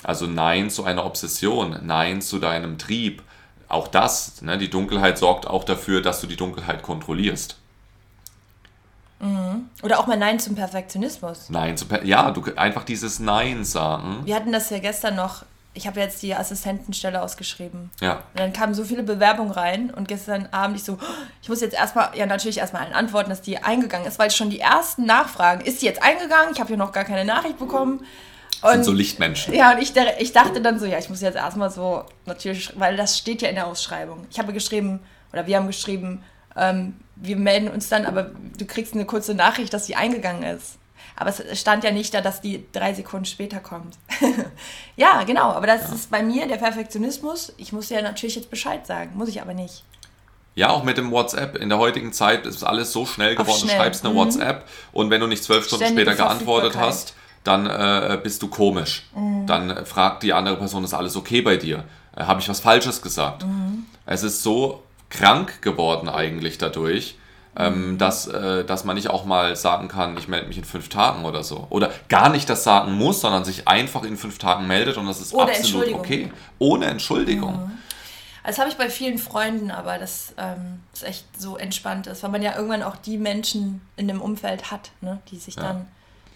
Also Nein zu einer Obsession, Nein zu deinem Trieb. Auch das, ne, die Dunkelheit sorgt auch dafür, dass du die Dunkelheit kontrollierst. Mhm. Oder auch mal Nein zum Perfektionismus. Nein zum per Ja, du einfach dieses Nein sagen. Wir hatten das ja gestern noch. Ich habe jetzt die Assistentenstelle ausgeschrieben. Ja. Und dann kamen so viele Bewerbungen rein und gestern Abend ich so, ich muss jetzt erstmal, ja natürlich erstmal allen antworten, dass die eingegangen ist, weil schon die ersten Nachfragen, ist die jetzt eingegangen? Ich habe hier noch gar keine Nachricht bekommen. Und, sind so Lichtmenschen. Ja, und ich, ich dachte dann so, ja, ich muss jetzt erstmal so, natürlich, weil das steht ja in der Ausschreibung. Ich habe geschrieben, oder wir haben geschrieben, ähm, wir melden uns dann, aber du kriegst eine kurze Nachricht, dass sie eingegangen ist. Aber es stand ja nicht da, dass die drei Sekunden später kommt. *laughs* ja, genau, aber das ja. ist bei mir der Perfektionismus. Ich muss ja natürlich jetzt Bescheid sagen, muss ich aber nicht. Ja, auch mit dem WhatsApp. In der heutigen Zeit ist alles so schnell geworden. Schnell. Du schreibst eine mhm. WhatsApp und wenn du nicht zwölf Stunden später geantwortet hast, dann äh, bist du komisch. Mhm. Dann fragt die andere Person, ist alles okay bei dir? Äh, Habe ich was Falsches gesagt? Mhm. Es ist so krank geworden eigentlich dadurch, ähm, dass, äh, dass man nicht auch mal sagen kann, ich melde mich in fünf Tagen oder so. Oder gar nicht das sagen muss, sondern sich einfach in fünf Tagen meldet und das ist Ohne absolut okay. Ohne Entschuldigung. Mhm. Das habe ich bei vielen Freunden, aber das ähm, ist echt so entspannt ist, weil man ja irgendwann auch die Menschen in dem Umfeld hat, ne, die sich ja. dann,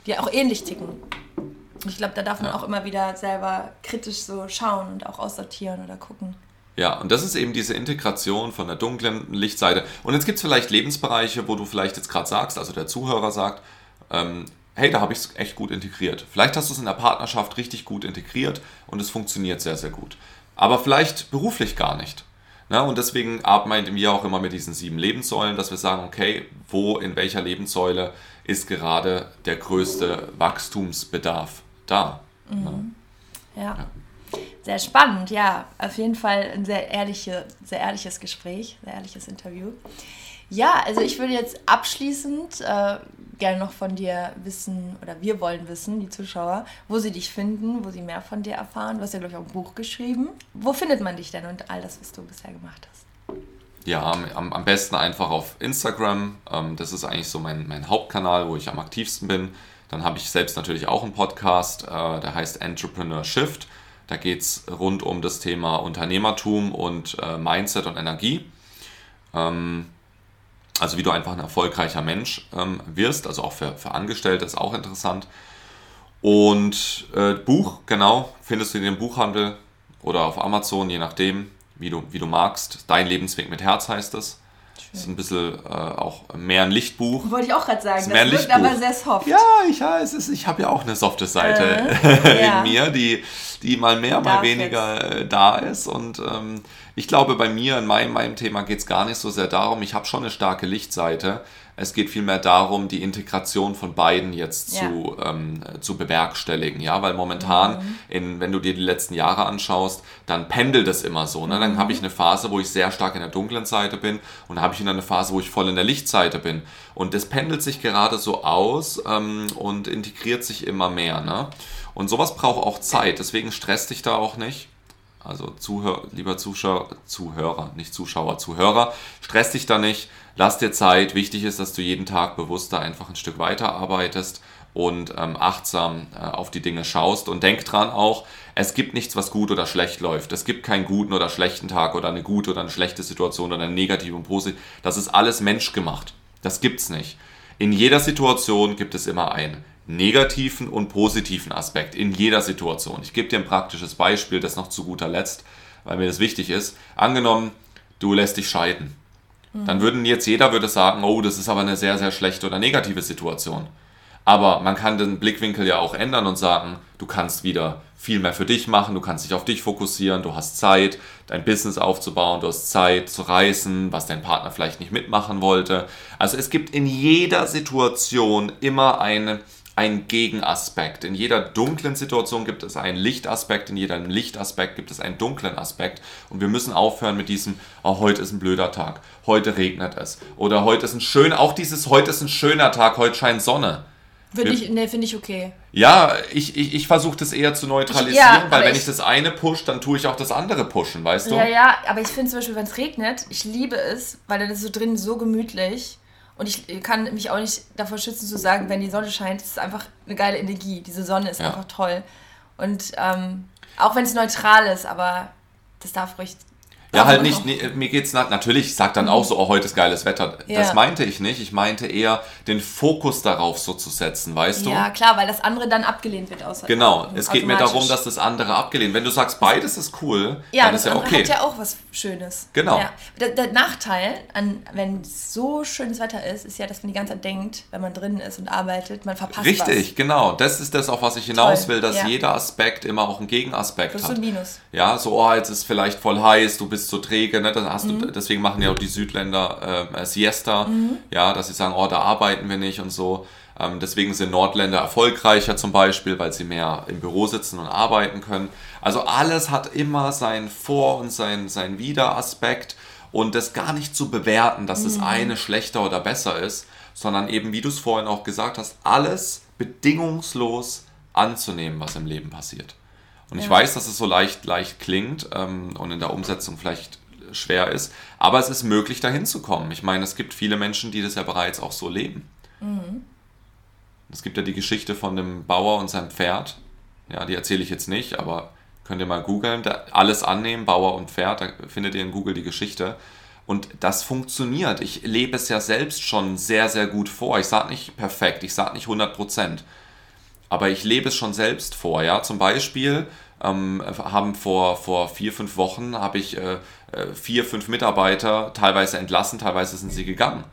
die auch ähnlich ticken. Und ich glaube, da darf man ja. auch immer wieder selber kritisch so schauen und auch aussortieren oder gucken. Ja, und das ist eben diese Integration von der dunklen Lichtseite. Und jetzt gibt es vielleicht Lebensbereiche, wo du vielleicht jetzt gerade sagst, also der Zuhörer sagt, ähm, hey, da habe ich es echt gut integriert. Vielleicht hast du es in der Partnerschaft richtig gut integriert und es funktioniert sehr, sehr gut. Aber vielleicht beruflich gar nicht. Na, und deswegen arbeiten wir auch immer mit diesen sieben Lebenssäulen, dass wir sagen, okay, wo in welcher Lebenssäule ist gerade der größte Wachstumsbedarf da? Mhm. Ja. ja. Sehr spannend, ja. Auf jeden Fall ein sehr, ehrliche, sehr ehrliches Gespräch, sehr ehrliches Interview. Ja, also ich würde jetzt abschließend äh, gerne noch von dir wissen, oder wir wollen wissen, die Zuschauer, wo sie dich finden, wo sie mehr von dir erfahren. Du hast ja, glaube ich, auch ein Buch geschrieben. Wo findet man dich denn und all das, was du bisher gemacht hast? Ja, am, am besten einfach auf Instagram. Ähm, das ist eigentlich so mein, mein Hauptkanal, wo ich am aktivsten bin. Dann habe ich selbst natürlich auch einen Podcast, äh, der heißt Entrepreneur Shift. Da geht es rund um das Thema Unternehmertum und äh, Mindset und Energie. Ähm, also wie du einfach ein erfolgreicher Mensch ähm, wirst, also auch für, für Angestellte ist auch interessant. Und äh, Buch, genau, findest du in dem Buchhandel oder auf Amazon, je nachdem, wie du, wie du magst. Dein Lebensweg mit Herz heißt es. Das ist ein bisschen äh, auch mehr ein Lichtbuch. Wollte ich auch gerade sagen, das, das wirkt aber sehr soft. Ja, ich, ja, es ist, ich habe ja auch eine softe Seite äh, *laughs* in ja. mir, die, die mal mehr, mal Darf weniger jetzt. da ist. Und ähm, ich glaube, bei mir, in meinem, meinem Thema geht es gar nicht so sehr darum, ich habe schon eine starke Lichtseite. Es geht vielmehr darum, die Integration von beiden jetzt ja. zu, ähm, zu bewerkstelligen. Ja, weil momentan, mhm. in, wenn du dir die letzten Jahre anschaust, dann pendelt es immer so. Ne? Dann mhm. habe ich eine Phase, wo ich sehr stark in der dunklen Seite bin und dann habe ich wieder eine Phase, wo ich voll in der Lichtseite bin. Und das pendelt sich gerade so aus ähm, und integriert sich immer mehr. Ne? Und sowas braucht auch Zeit. Deswegen stresst dich da auch nicht. Also Zuhör, lieber Zuschauer, Zuhörer, nicht Zuschauer, Zuhörer, stress dich da nicht, lass dir Zeit. Wichtig ist, dass du jeden Tag bewusster einfach ein Stück weiter arbeitest und ähm, achtsam äh, auf die Dinge schaust. Und denk dran auch, es gibt nichts, was gut oder schlecht läuft. Es gibt keinen guten oder schlechten Tag oder eine gute oder eine schlechte Situation oder eine negative und positive. Das ist alles menschgemacht. Das gibt's nicht. In jeder Situation gibt es immer ein negativen und positiven Aspekt in jeder Situation. Ich gebe dir ein praktisches Beispiel, das noch zu guter Letzt, weil mir das wichtig ist. Angenommen, du lässt dich scheiden. Dann würden jetzt jeder würde sagen, oh, das ist aber eine sehr, sehr schlechte oder negative Situation. Aber man kann den Blickwinkel ja auch ändern und sagen, du kannst wieder viel mehr für dich machen, du kannst dich auf dich fokussieren, du hast Zeit, dein Business aufzubauen, du hast Zeit zu reisen, was dein Partner vielleicht nicht mitmachen wollte. Also es gibt in jeder Situation immer eine, ein Gegenaspekt. In jeder dunklen Situation gibt es einen Lichtaspekt, in jedem Lichtaspekt gibt es einen dunklen Aspekt. Und wir müssen aufhören mit diesem, oh, heute ist ein blöder Tag, heute regnet es. Oder heute ist ein schöner, auch dieses, heute ist ein schöner Tag, heute scheint Sonne. Finde ich, nee, find ich okay. Ja, ich, ich, ich versuche das eher zu neutralisieren, ich, ja, weil wenn ich, ich, das eine push, dann tue ich auch das andere pushen, weißt du? Ja, ja, aber ich finde zum Beispiel, wenn es regnet, ich liebe es, weil dann ist so drin so gemütlich. Und ich kann mich auch nicht davor schützen zu sagen, wenn die Sonne scheint, ist es einfach eine geile Energie. Diese Sonne ist ja. einfach toll. Und ähm, auch wenn es neutral ist, aber das darf ruhig ja, halt nicht, nee, mir geht's nach, natürlich, ich sag dann auch so, oh, heute ist geiles Wetter. Ja. Das meinte ich nicht. Ich meinte eher, den Fokus darauf so zu setzen, weißt du? Ja, klar, weil das andere dann abgelehnt wird. Außer genau, es geht mir darum, dass das andere abgelehnt Wenn du sagst, beides ist cool, ja, dann ist ja okay. Ja, hat ja auch was Schönes. Genau. Ja. Der, der, Nachteil, an, wenn so schönes Wetter ist, ist ja, dass man die ganze Zeit denkt, wenn man drin ist und arbeitet, man verpasst Richtig, was. genau. Das ist das, auf was ich hinaus Toll. will, dass ja. jeder Aspekt immer auch einen Gegenaspekt Plus hat. Plus und Minus. Ja, so, oh, jetzt ist vielleicht voll heiß, du bist bist so träge, ne? Mhm. du, deswegen machen ja auch die Südländer äh, Siesta, mhm. ja, dass sie sagen, oh, da arbeiten wir nicht und so. Ähm, deswegen sind Nordländer erfolgreicher zum Beispiel, weil sie mehr im Büro sitzen und arbeiten können. Also alles hat immer seinen Vor- und seinen sein Wider-Aspekt und das gar nicht zu bewerten, dass mhm. das eine schlechter oder besser ist, sondern eben, wie du es vorhin auch gesagt hast, alles bedingungslos anzunehmen, was im Leben passiert. Und ja. ich weiß, dass es so leicht, leicht klingt ähm, und in der Umsetzung vielleicht schwer ist, aber es ist möglich, dahin zu kommen. Ich meine, es gibt viele Menschen, die das ja bereits auch so leben. Mhm. Es gibt ja die Geschichte von dem Bauer und seinem Pferd. Ja, die erzähle ich jetzt nicht, aber könnt ihr mal googeln. Alles annehmen, Bauer und Pferd, da findet ihr in Google die Geschichte. Und das funktioniert. Ich lebe es ja selbst schon sehr, sehr gut vor. Ich sage nicht perfekt, ich sage nicht 100 Prozent aber ich lebe es schon selbst vor. Ja? Zum Beispiel ähm, haben vor, vor vier, fünf Wochen habe ich äh, äh, vier, fünf Mitarbeiter teilweise entlassen, teilweise sind sie gegangen.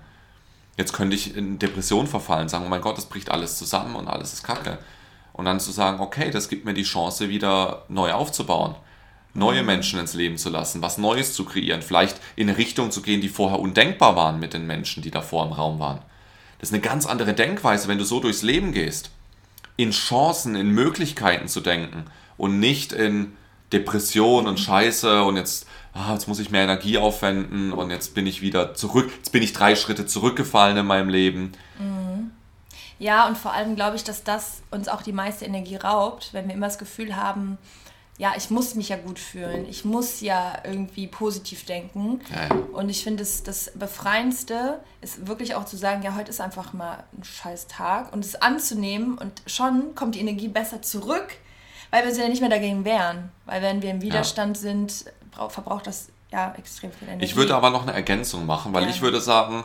Jetzt könnte ich in Depression verfallen, sagen, oh mein Gott, das bricht alles zusammen und alles ist kacke. Und dann zu sagen, okay, das gibt mir die Chance, wieder neu aufzubauen. neue Menschen ins Leben zu lassen, was Neues zu kreieren, vielleicht in eine Richtung zu gehen, die vorher undenkbar waren mit den Menschen, die davor im Raum waren. Das ist eine ganz andere Denkweise, wenn du so durchs Leben gehst. In Chancen, in Möglichkeiten zu denken und nicht in Depression und Scheiße und jetzt, ah, jetzt muss ich mehr Energie aufwenden und jetzt bin ich wieder zurück, jetzt bin ich drei Schritte zurückgefallen in meinem Leben. Mhm. Ja, und vor allem glaube ich, dass das uns auch die meiste Energie raubt, wenn wir immer das Gefühl haben, ja, ich muss mich ja gut fühlen, ich muss ja irgendwie positiv denken. Ja. Und ich finde, das, das Befreiendste ist wirklich auch zu sagen, ja, heute ist einfach mal ein scheiß Tag und es anzunehmen und schon kommt die Energie besser zurück, weil wir uns ja nicht mehr dagegen wehren. Weil wenn wir im Widerstand ja. sind, verbraucht das ja extrem viel Energie. Ich würde aber noch eine Ergänzung machen, weil ja. ich würde sagen,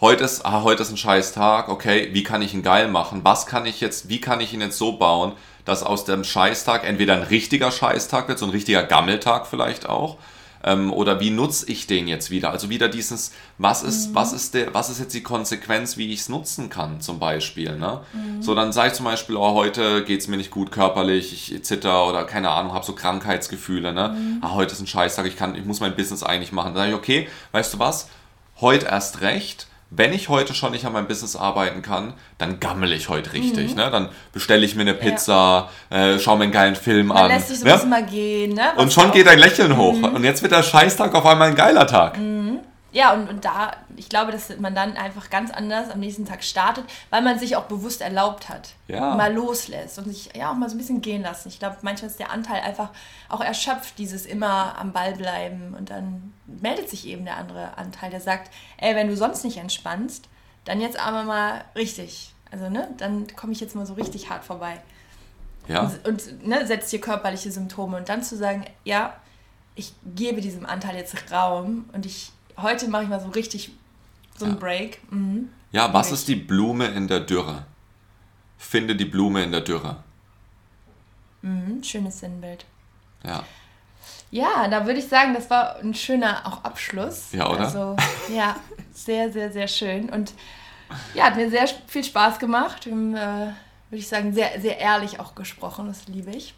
heute ist, ah, heute ist ein scheiß Tag, okay, wie kann ich ihn geil machen? Was kann ich jetzt, wie kann ich ihn jetzt so bauen, dass aus dem Scheißtag entweder ein richtiger Scheißtag wird, so ein richtiger Gammeltag vielleicht auch, ähm, oder wie nutze ich den jetzt wieder? Also wieder dieses, was ist, mhm. was ist der, was ist jetzt die Konsequenz, wie ich es nutzen kann, zum Beispiel. Ne? Mhm. So, dann sage ich zum Beispiel, oh, heute geht es mir nicht gut körperlich, ich zitter oder keine Ahnung, habe so Krankheitsgefühle, ne? Mhm. Ah, heute ist ein Scheißtag, ich kann, ich muss mein Business eigentlich machen. Dann sage ich, okay, weißt du was? Heute erst recht wenn ich heute schon nicht an meinem Business arbeiten kann, dann gammel ich heute richtig. Mhm. Ne? Dann bestelle ich mir eine Pizza, ja. äh, schaue mir einen geilen Film Man an. lässt sich so ne? ein mal gehen. Ne? Und schon geht ein Lächeln hoch. Mhm. Und jetzt wird der Scheißtag auf einmal ein geiler Tag. Mhm. Ja, und, und da, ich glaube, dass man dann einfach ganz anders am nächsten Tag startet, weil man sich auch bewusst erlaubt hat. Ja. Mal loslässt und sich ja auch mal so ein bisschen gehen lassen. Ich glaube, manchmal ist der Anteil einfach auch erschöpft, dieses immer am Ball bleiben. Und dann meldet sich eben der andere Anteil, der sagt, ey, wenn du sonst nicht entspannst, dann jetzt aber mal richtig. Also, ne, dann komme ich jetzt mal so richtig hart vorbei. Ja. Und, und ne, setzt dir körperliche Symptome. Und dann zu sagen, ja, ich gebe diesem Anteil jetzt Raum und ich heute mache ich mal so richtig so einen ja. Break. Mhm. Ja, was ist die Blume in der Dürre? Finde die Blume in der Dürre. Mhm, schönes Sinnbild. Ja. Ja, da würde ich sagen, das war ein schöner auch Abschluss. Ja, oder? Also, *laughs* ja, sehr, sehr, sehr schön. Und ja, hat mir sehr viel Spaß gemacht. Wir haben, äh, würde ich sagen, sehr, sehr ehrlich auch gesprochen. Das liebe ich.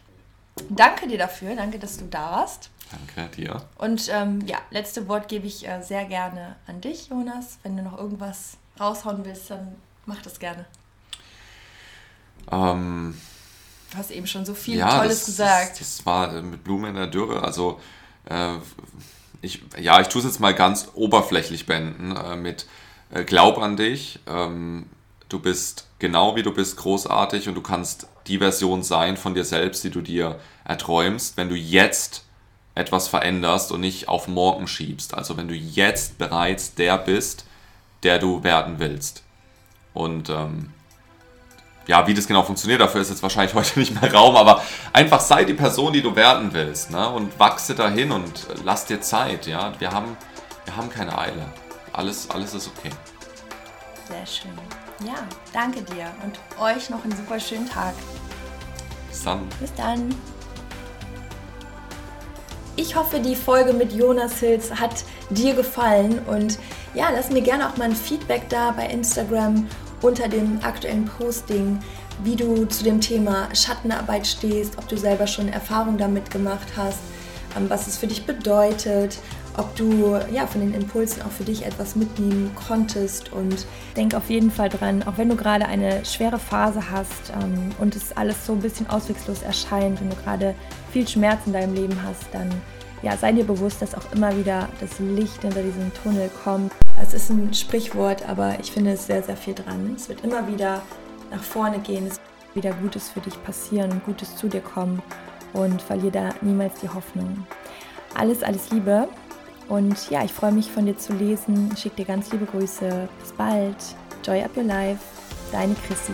Danke dir dafür. Danke, dass du da warst. Danke dir. Und ähm, ja, letzte Wort gebe ich äh, sehr gerne an dich, Jonas. Wenn du noch irgendwas raushauen willst, dann mach das gerne. Ähm, du hast eben schon so viel ja, Tolles das, gesagt. Das, das, war äh, mit Blume in der Dürre. Also, äh, ich, ja, ich tue es jetzt mal ganz oberflächlich beenden äh, mit äh, Glaub an dich. Ähm, du bist genau wie du bist großartig und du kannst die Version sein von dir selbst, die du dir erträumst, wenn du jetzt etwas veränderst und nicht auf morgen schiebst. Also wenn du jetzt bereits der bist, der du werden willst. Und ähm, ja, wie das genau funktioniert, dafür ist jetzt wahrscheinlich *laughs* heute nicht mehr Raum, aber einfach sei die Person, die du werden willst, ne? Und wachse dahin und lass dir Zeit, ja. Wir haben, wir haben keine Eile. Alles, alles ist okay. Sehr schön. Ja, danke dir und euch noch einen super schönen Tag. Bis dann. Bis dann. Ich hoffe, die Folge mit Jonas Hills hat dir gefallen und ja, lass mir gerne auch mal ein Feedback da bei Instagram unter dem aktuellen Posting, wie du zu dem Thema Schattenarbeit stehst, ob du selber schon Erfahrung damit gemacht hast, ähm, was es für dich bedeutet, ob du ja von den Impulsen auch für dich etwas mitnehmen konntest und denk auf jeden Fall dran, auch wenn du gerade eine schwere Phase hast ähm, und es alles so ein bisschen ausweglos erscheint, wenn du gerade viel Schmerz in deinem Leben hast, dann ja, sei dir bewusst, dass auch immer wieder das Licht hinter diesem Tunnel kommt. Es ist ein Sprichwort, aber ich finde es sehr, sehr viel dran. Es wird immer wieder nach vorne gehen, es wird wieder Gutes für dich passieren, Gutes zu dir kommen und verliere da niemals die Hoffnung. Alles, alles Liebe und ja, ich freue mich von dir zu lesen. Ich schicke dir ganz liebe Grüße. Bis bald. Joy up your life. Deine Chrissy.